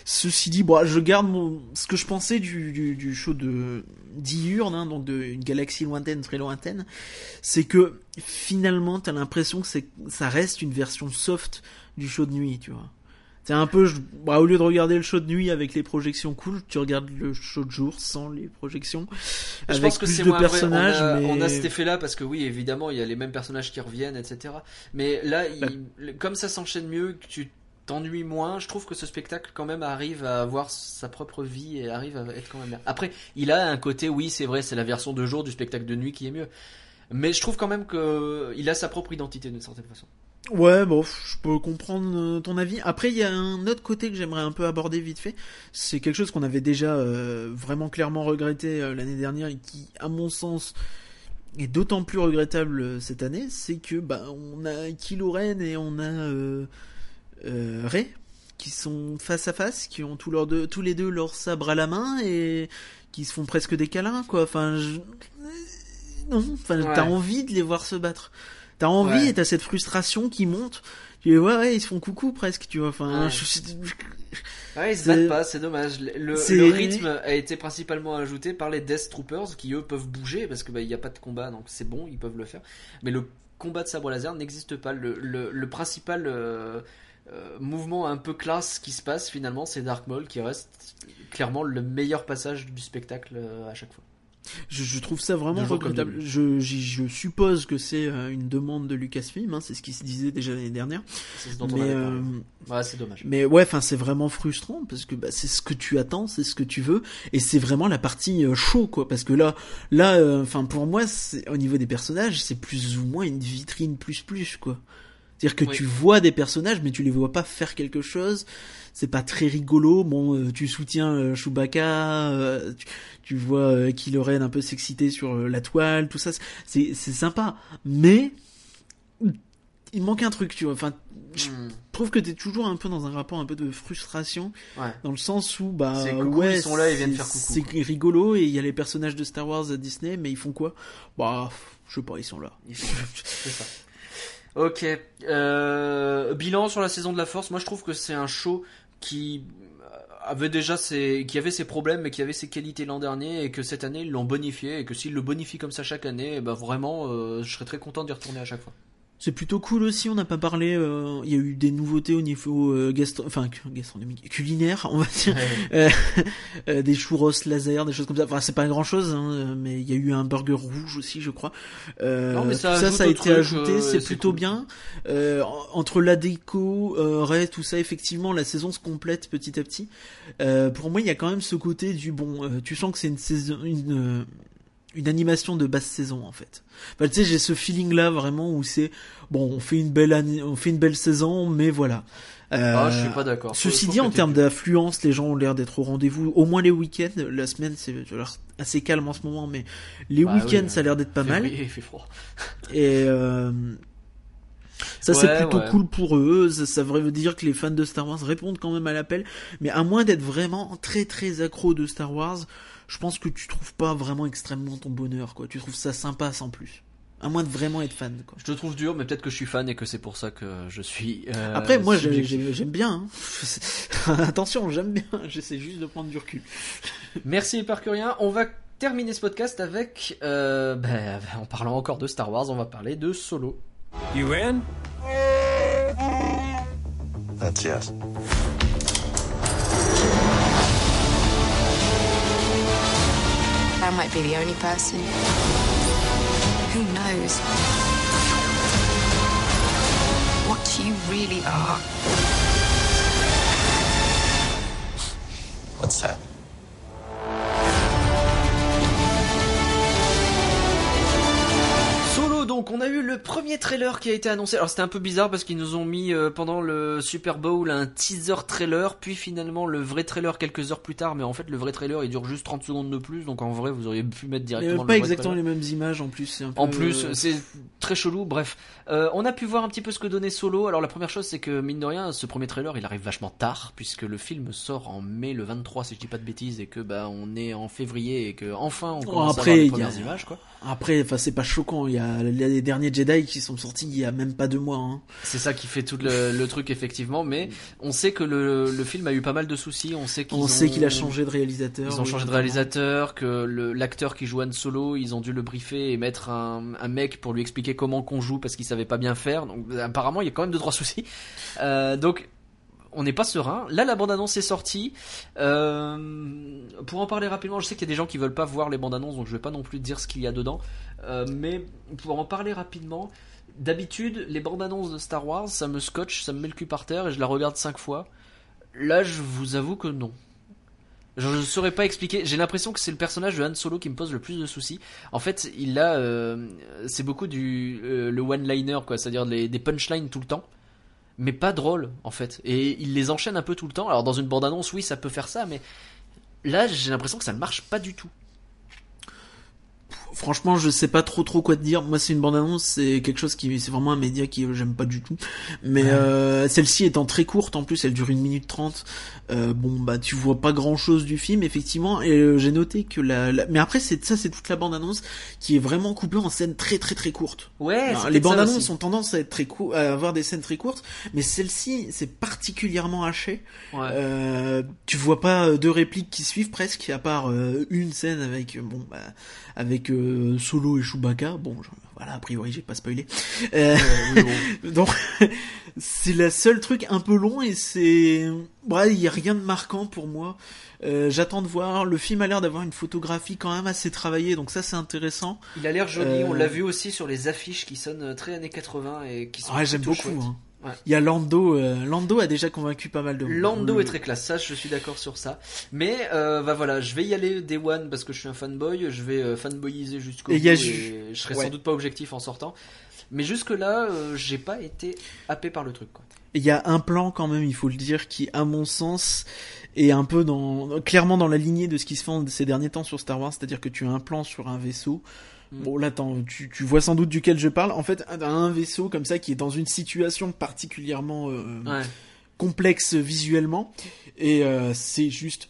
Ceci dit, bon, je garde ce que je pensais du, du, show de d'Iurne, hein, donc de une galaxie lointaine, très lointaine, c'est que finalement, t'as l'impression que ça reste une version soft du show de nuit, tu vois. C'est un peu, je- bah, au lieu de regarder le show de nuit avec les projections cool, tu regardes le show de jour sans les projections, Je avec pense que c'est moins vrai. personnages. On a, mais... on a cet effet-là parce que oui, évidemment, il y a les mêmes personnages qui reviennent, etc. Mais là, Bah. comme ça s'enchaîne mieux, que tu t'ennuies moins, je trouve que ce spectacle quand même arrive à avoir sa propre vie et arrive à être quand même bien. Après, il a un côté, oui, c'est vrai, c'est la version de jour du spectacle de nuit qui est mieux. Mais je trouve quand même que il a sa propre identité d'une certaine façon. Ouais, bon, je peux comprendre euh, ton avis. Après, il y a un autre côté que j'aimerais un peu aborder vite fait. C'est quelque chose qu'on avait déjà euh, vraiment clairement regretté euh, l'année dernière et qui, à mon sens, est d'autant plus regrettable euh, cette année. C'est que bah, on a Kylo Ren et on a Rey qui sont face à face, qui ont tous, leurs deux, tous les deux leur sabre à la main et qui se font presque des câlins, quoi. Enfin, je... non, enfin, Ouais. t'as envie de les voir se battre. T'as envie Ouais. et t'as cette frustration qui monte. Tu dis, ouais, ouais, ils se font coucou presque, tu vois. Enfin, Ouais. je- Ouais, ils se battent pas, c'est dommage. Le, rythme a été principalement ajouté par les Death Troopers qui eux peuvent bouger parce que bah, il n'y a pas de combat donc c'est bon, ils peuvent le faire. Mais le combat de sabre laser n'existe pas. Le, le, le principal euh, euh, mouvement un peu classe qui se passe finalement, c'est Dark Maul qui reste clairement le meilleur passage du spectacle euh, à chaque fois. Je, je trouve ça vraiment regrettable. Je, j'y- je suppose que c'est euh, une demande de Lucasfilm, hein, c'est ce qui se disait déjà l'année dernière. C'est ce dont Mais, euh, Ouais, c'est dommage. Mais ouais, enfin c'est vraiment frustrant parce que bah, c'est ce que tu attends, c'est ce que tu veux, et c'est vraiment la partie euh, chaud quoi. Parce que là, là, euh, enfin pour moi, c'est au niveau des personnages, c'est plus ou moins une vitrine plus plus quoi. C'est-à-dire que Oui. tu vois des personnages, mais tu les vois pas faire quelque chose. C'est pas très rigolo. Bon, euh, tu soutiens euh, Chewbacca, euh, tu, tu vois Kylo Ren un peu s'exciter sur la toile, tout ça. C'est c'est sympa, mais il manque un truc, tu vois. Enfin, je Hmm. trouve que t'es toujours un peu dans un rapport un peu de frustration Ouais. dans le sens où bah coucou, ouais ils sont là, ils viennent faire coucou, c'est rigolo et il y a les personnages de Star Wars à Disney mais ils font quoi? Bah je sais pas ils sont là ça. Ok. Euh, bilan sur la saison de la Force. Moi, je trouve que c'est un show qui avait déjà ses, problèmes, mais qui avait ses qualités l'an dernier, et que cette année ils l'ont bonifié, et que s'ils le bonifient comme ça chaque année, ben vraiment, euh, je serais très content d'y retourner à chaque fois. C'est plutôt cool aussi on n'a pas parlé euh, il y a eu des nouveautés au niveau euh, gastro enfin gastronomique culinaire on va dire. Euh, euh, des churros laser des choses comme ça. Enfin c'est pas grand chose hein, mais il y a eu un burger rouge aussi je crois. Euh, Non, mais ça tout ça ça a été truc, ajouté c'est plutôt cool. bien. Euh, en- entre la déco euh, Ray tout ça effectivement la saison se complète petit à petit. Euh, pour moi il y a quand même ce côté du bon euh, tu sens que c'est une saison une une animation de basse saison en fait. Enfin, tu sais, j'ai ce feeling là vraiment où c'est bon, on fait une belle on fait une belle saison, mais voilà. Euh, Ah, je suis pas d'accord. Ceci dit, en termes d'affluence, les gens ont l'air d'être au rendez-vous. Au moins les week-ends. La semaine, c'est assez calme en ce moment, mais les Bah week-ends, ça a l'air d'être pas mal. Il fait froid. Et euh, ça, c'est plutôt ouais. cool pour eux. Ça, ça veut dire que les fans de Star Wars répondent quand même à l'appel. Mais à moins d'être vraiment très très accro de Star Wars, je pense que tu trouves pas vraiment extrêmement ton bonheur. quoi. Tu trouves ça sympa sans plus. À moins de vraiment être fan. Quoi. Je te trouve dur, mais peut-être que je suis fan et que c'est pour ça que je suis. euh, Après, moi, j'aime bien. hein. Attention, j'aime bien. J'essaie juste de prendre du recul. Merci Parcurien. On va terminer ce podcast avec, euh, ben, en parlant encore de Star Wars, on va parler de Solo. You in? That's yes. I might be the only person. Who knows? What you really are. Trailer qui a été annoncé. Alors c'était un peu bizarre parce qu'ils nous ont mis euh, pendant le Super Bowl un teaser trailer puis finalement le vrai trailer quelques heures plus tard mais en fait le vrai trailer il dure juste 30 secondes de plus donc en vrai vous auriez pu mettre Mais directement le pas vrai exactement trailer. les mêmes images en plus. c'est un peu, En plus, euh, c'est très chelou. Bref, Euh, on a pu voir un petit peu ce que donnait Solo. Alors la première chose, c'est que mine de rien, ce premier trailer, il arrive vachement tard puisque le film sort en mai le 23, si je dis pas de bêtises, et que bah on est en février et que enfin on commence après, à voir les a- premières images, quoi. Après, enfin, c'est pas choquant. Il y a les derniers Jedi qui sont sortis il y a même pas deux mois. Hein. C'est ça qui fait tout le, le truc effectivement, mais on sait que le, le film a eu pas mal de soucis. On sait qu'ils On ont- sait qu'il a changé de réalisateur. Ils ont oui, changé de réalisateur, que le- l'acteur qui joue Han Solo, ils ont dû le briefer et mettre un, un mec pour lui expliquer comment qu'on joue parce qu'il savait pas bien faire. Donc apparemment, il y a quand même deux trois soucis. Euh, donc on n'est pas serein. Là, la bande-annonce est sortie. Euh, pour en parler rapidement, je sais qu'il y a des gens qui veulent pas voir les bandes-annonces, donc je vais pas non plus dire ce qu'il y a dedans. Euh, mais pour en parler rapidement, d'habitude, les bandes-annonces de Star Wars, ça me scotche, ça me met le cul par terre et je la regarde cinq fois. Là, je vous avoue que non. Je ne saurais pas expliquer. J'ai l'impression que c'est le personnage de Han Solo qui me pose le plus de soucis. En fait, il a, euh, c'est beaucoup du euh, le one-liner quoi, c'est-à-dire les- des punchlines tout le temps, mais pas drôle en fait. Et il les enchaîne un peu tout le temps. Alors dans une bande-annonce, oui, ça peut faire ça, mais là, j'ai l'impression que ça ne marche pas du tout. Franchement, je sais pas trop trop quoi te dire. Moi, c'est une bande-annonce, c'est quelque chose qui, c'est vraiment un média qui j'aime pas du tout. Mais euh, celle-ci étant très courte, en plus, elle dure une minute trente. Euh, bon, bah, tu vois pas grand-chose du film, effectivement. Et euh, j'ai noté que la, la- mais après, c'est ça, c'est toute la bande-annonce qui est vraiment coupée en scènes très très très courtes. Ouais, Alors, les peut-être ça bandes annonces aussi. ont tendance à être très à avoir des scènes très courtes, mais celle-ci c'est particulièrement haché. Ouais. Euh, tu vois pas euh, deux répliques qui suivent presque, à part euh, une scène avec bon bah avec euh, Solo et Chewbacca. Bon, je- voilà, a priori j'ai pas spoilé. Euh, donc c'est la seule truc un peu long et c'est ouais, il y a rien de marquant pour moi. Euh, J'attends de voir. Le film a l'air d'avoir une photographie quand même assez travaillée, donc ça c'est intéressant. Il a l'air joli. On l'a vu aussi sur les affiches qui sonnent très années 80 et qui sont Ouais, j'aime beaucoup. chouettes. hein. Ouais. Il y a Lando. euh, Lando a déjà convaincu pas mal de monde. Lando Le- est très classe, ça je suis d'accord sur ça. Mais euh, bah voilà, je vais y aller Day One parce que je suis un fanboy, je vais euh, fanboyiser jusqu'au bout il y a et ju- je serai ouais. sans doute pas objectif en sortant. Mais jusque là, j'ai pas été happé par le truc. Quoi. Il y a un plan quand même, il faut le dire, qui, à mon sens, est un peu dans, clairement dans la lignée de ce qui se fait ces derniers temps sur Star Wars, c'est-à-dire que tu as un plan sur un vaisseau. Mm. Bon, là, tu, tu vois sans doute duquel je parle. En fait, un, un vaisseau comme ça qui est dans une situation particulièrement euh, Ouais. complexe visuellement, et euh, c'est juste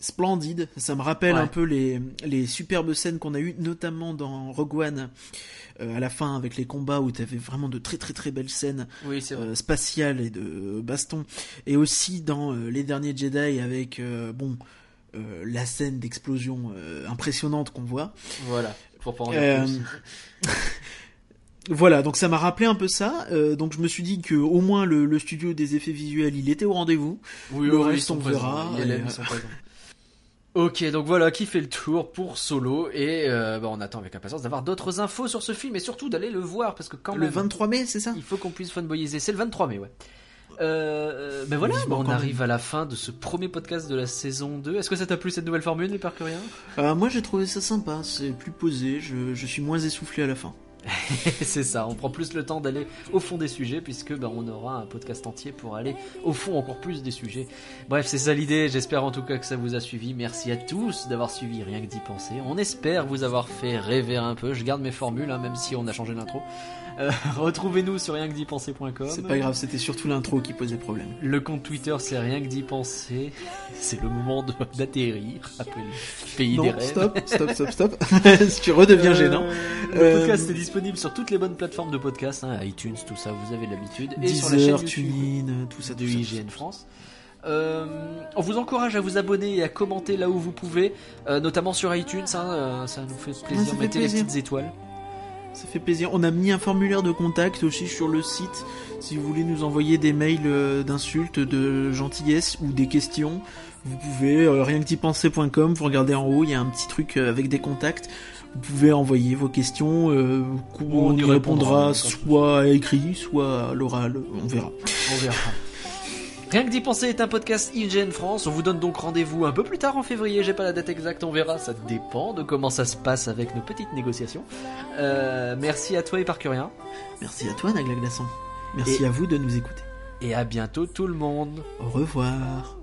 splendide. Ça me rappelle Ouais. un peu les, les superbes scènes qu'on a eues, notamment dans Rogue One, euh, à la fin avec les combats où tu avais vraiment de très très très belles scènes Oui, euh, spatiales et de baston, et aussi dans euh, les derniers Jedi avec bon la scène d'explosion impressionnante qu'on voit. Voilà, pour pas en dire Euh, plus. Voilà, donc ça m'a rappelé un peu ça. euh, donc je me suis dit que au moins le, le studio des effets visuels, il était au rendez-vous. Oui, le oui, reste, on verra, présents. Ok, donc voilà qui fait le tour pour Solo et euh, bah, on attend avec impatience d'avoir d'autres infos sur ce film et surtout d'aller le voir parce que quand le même 23 mai, c'est ça? il faut qu'on puisse fanboyiser. C'est le 23 mai, ouais. Euh, ben voilà, bah, on arrive à la fin de ce premier podcast de la saison 2. Est-ce que ça t'a plu cette nouvelle formule, les Parcuriens Euh, Moi j'ai trouvé ça sympa, c'est plus posé, je, je suis moins essoufflé à la fin. C'est ça, on prend plus le temps d'aller au fond des sujets puisque ben, on aura un podcast entier pour aller au fond encore plus des sujets. Bref, c'est ça l'idée, j'espère en tout cas que ça vous a suivi. Merci à tous d'avoir suivi rien que d'y penser. On espère vous avoir fait rêver un peu. Je garde mes formules, hein, même si on a changé l'intro. Euh, Retrouvez-nous sur rien que d'y penser.com. C'est pas grave, c'était surtout l'intro qui posait problème. Le compte Twitter, c'est rien que d'y penser. C'est le moment d'atterrir après le pays des Non, rêves. stop, stop, stop, stop. tu redeviens Euh, gênant. Le Euh, podcast est disponible sur toutes les bonnes plateformes de podcast, hein, iTunes, tout ça, vous avez l'habitude. Et sur la Deezer, chaîne YouTube TuneIn, tout ça, de tout ça. IGN France. Euh, on vous encourage à vous abonner et à commenter là où vous pouvez, euh, notamment sur iTunes, hein, euh, ça nous fait plaisir. ça fait Mettez plaisir. les petites étoiles. Ça fait plaisir. On a mis un formulaire de contact aussi sur le site. Si vous voulez nous envoyer des mails euh, d'insultes, de gentillesse ou des questions, Vous pouvez, euh, rien que d'y penser.com, vous regardez en haut, il y a un petit truc euh, avec des contacts. Vous pouvez envoyer vos questions, euh, on, On y répondra, répondra soit à écrit, soit à l'oral, on verra. On verra. Rien que d'y penser est un podcast IGN France. On vous donne donc rendez-vous un peu plus tard en février. J'ai pas la date exacte, on verra. Ça dépend de comment ça se passe avec nos petites négociations. Euh, merci à toi et Parcurien. Merci à toi, Nagla Glaçon. Merci Et- à vous de nous écouter. Et à bientôt tout le monde. Au revoir.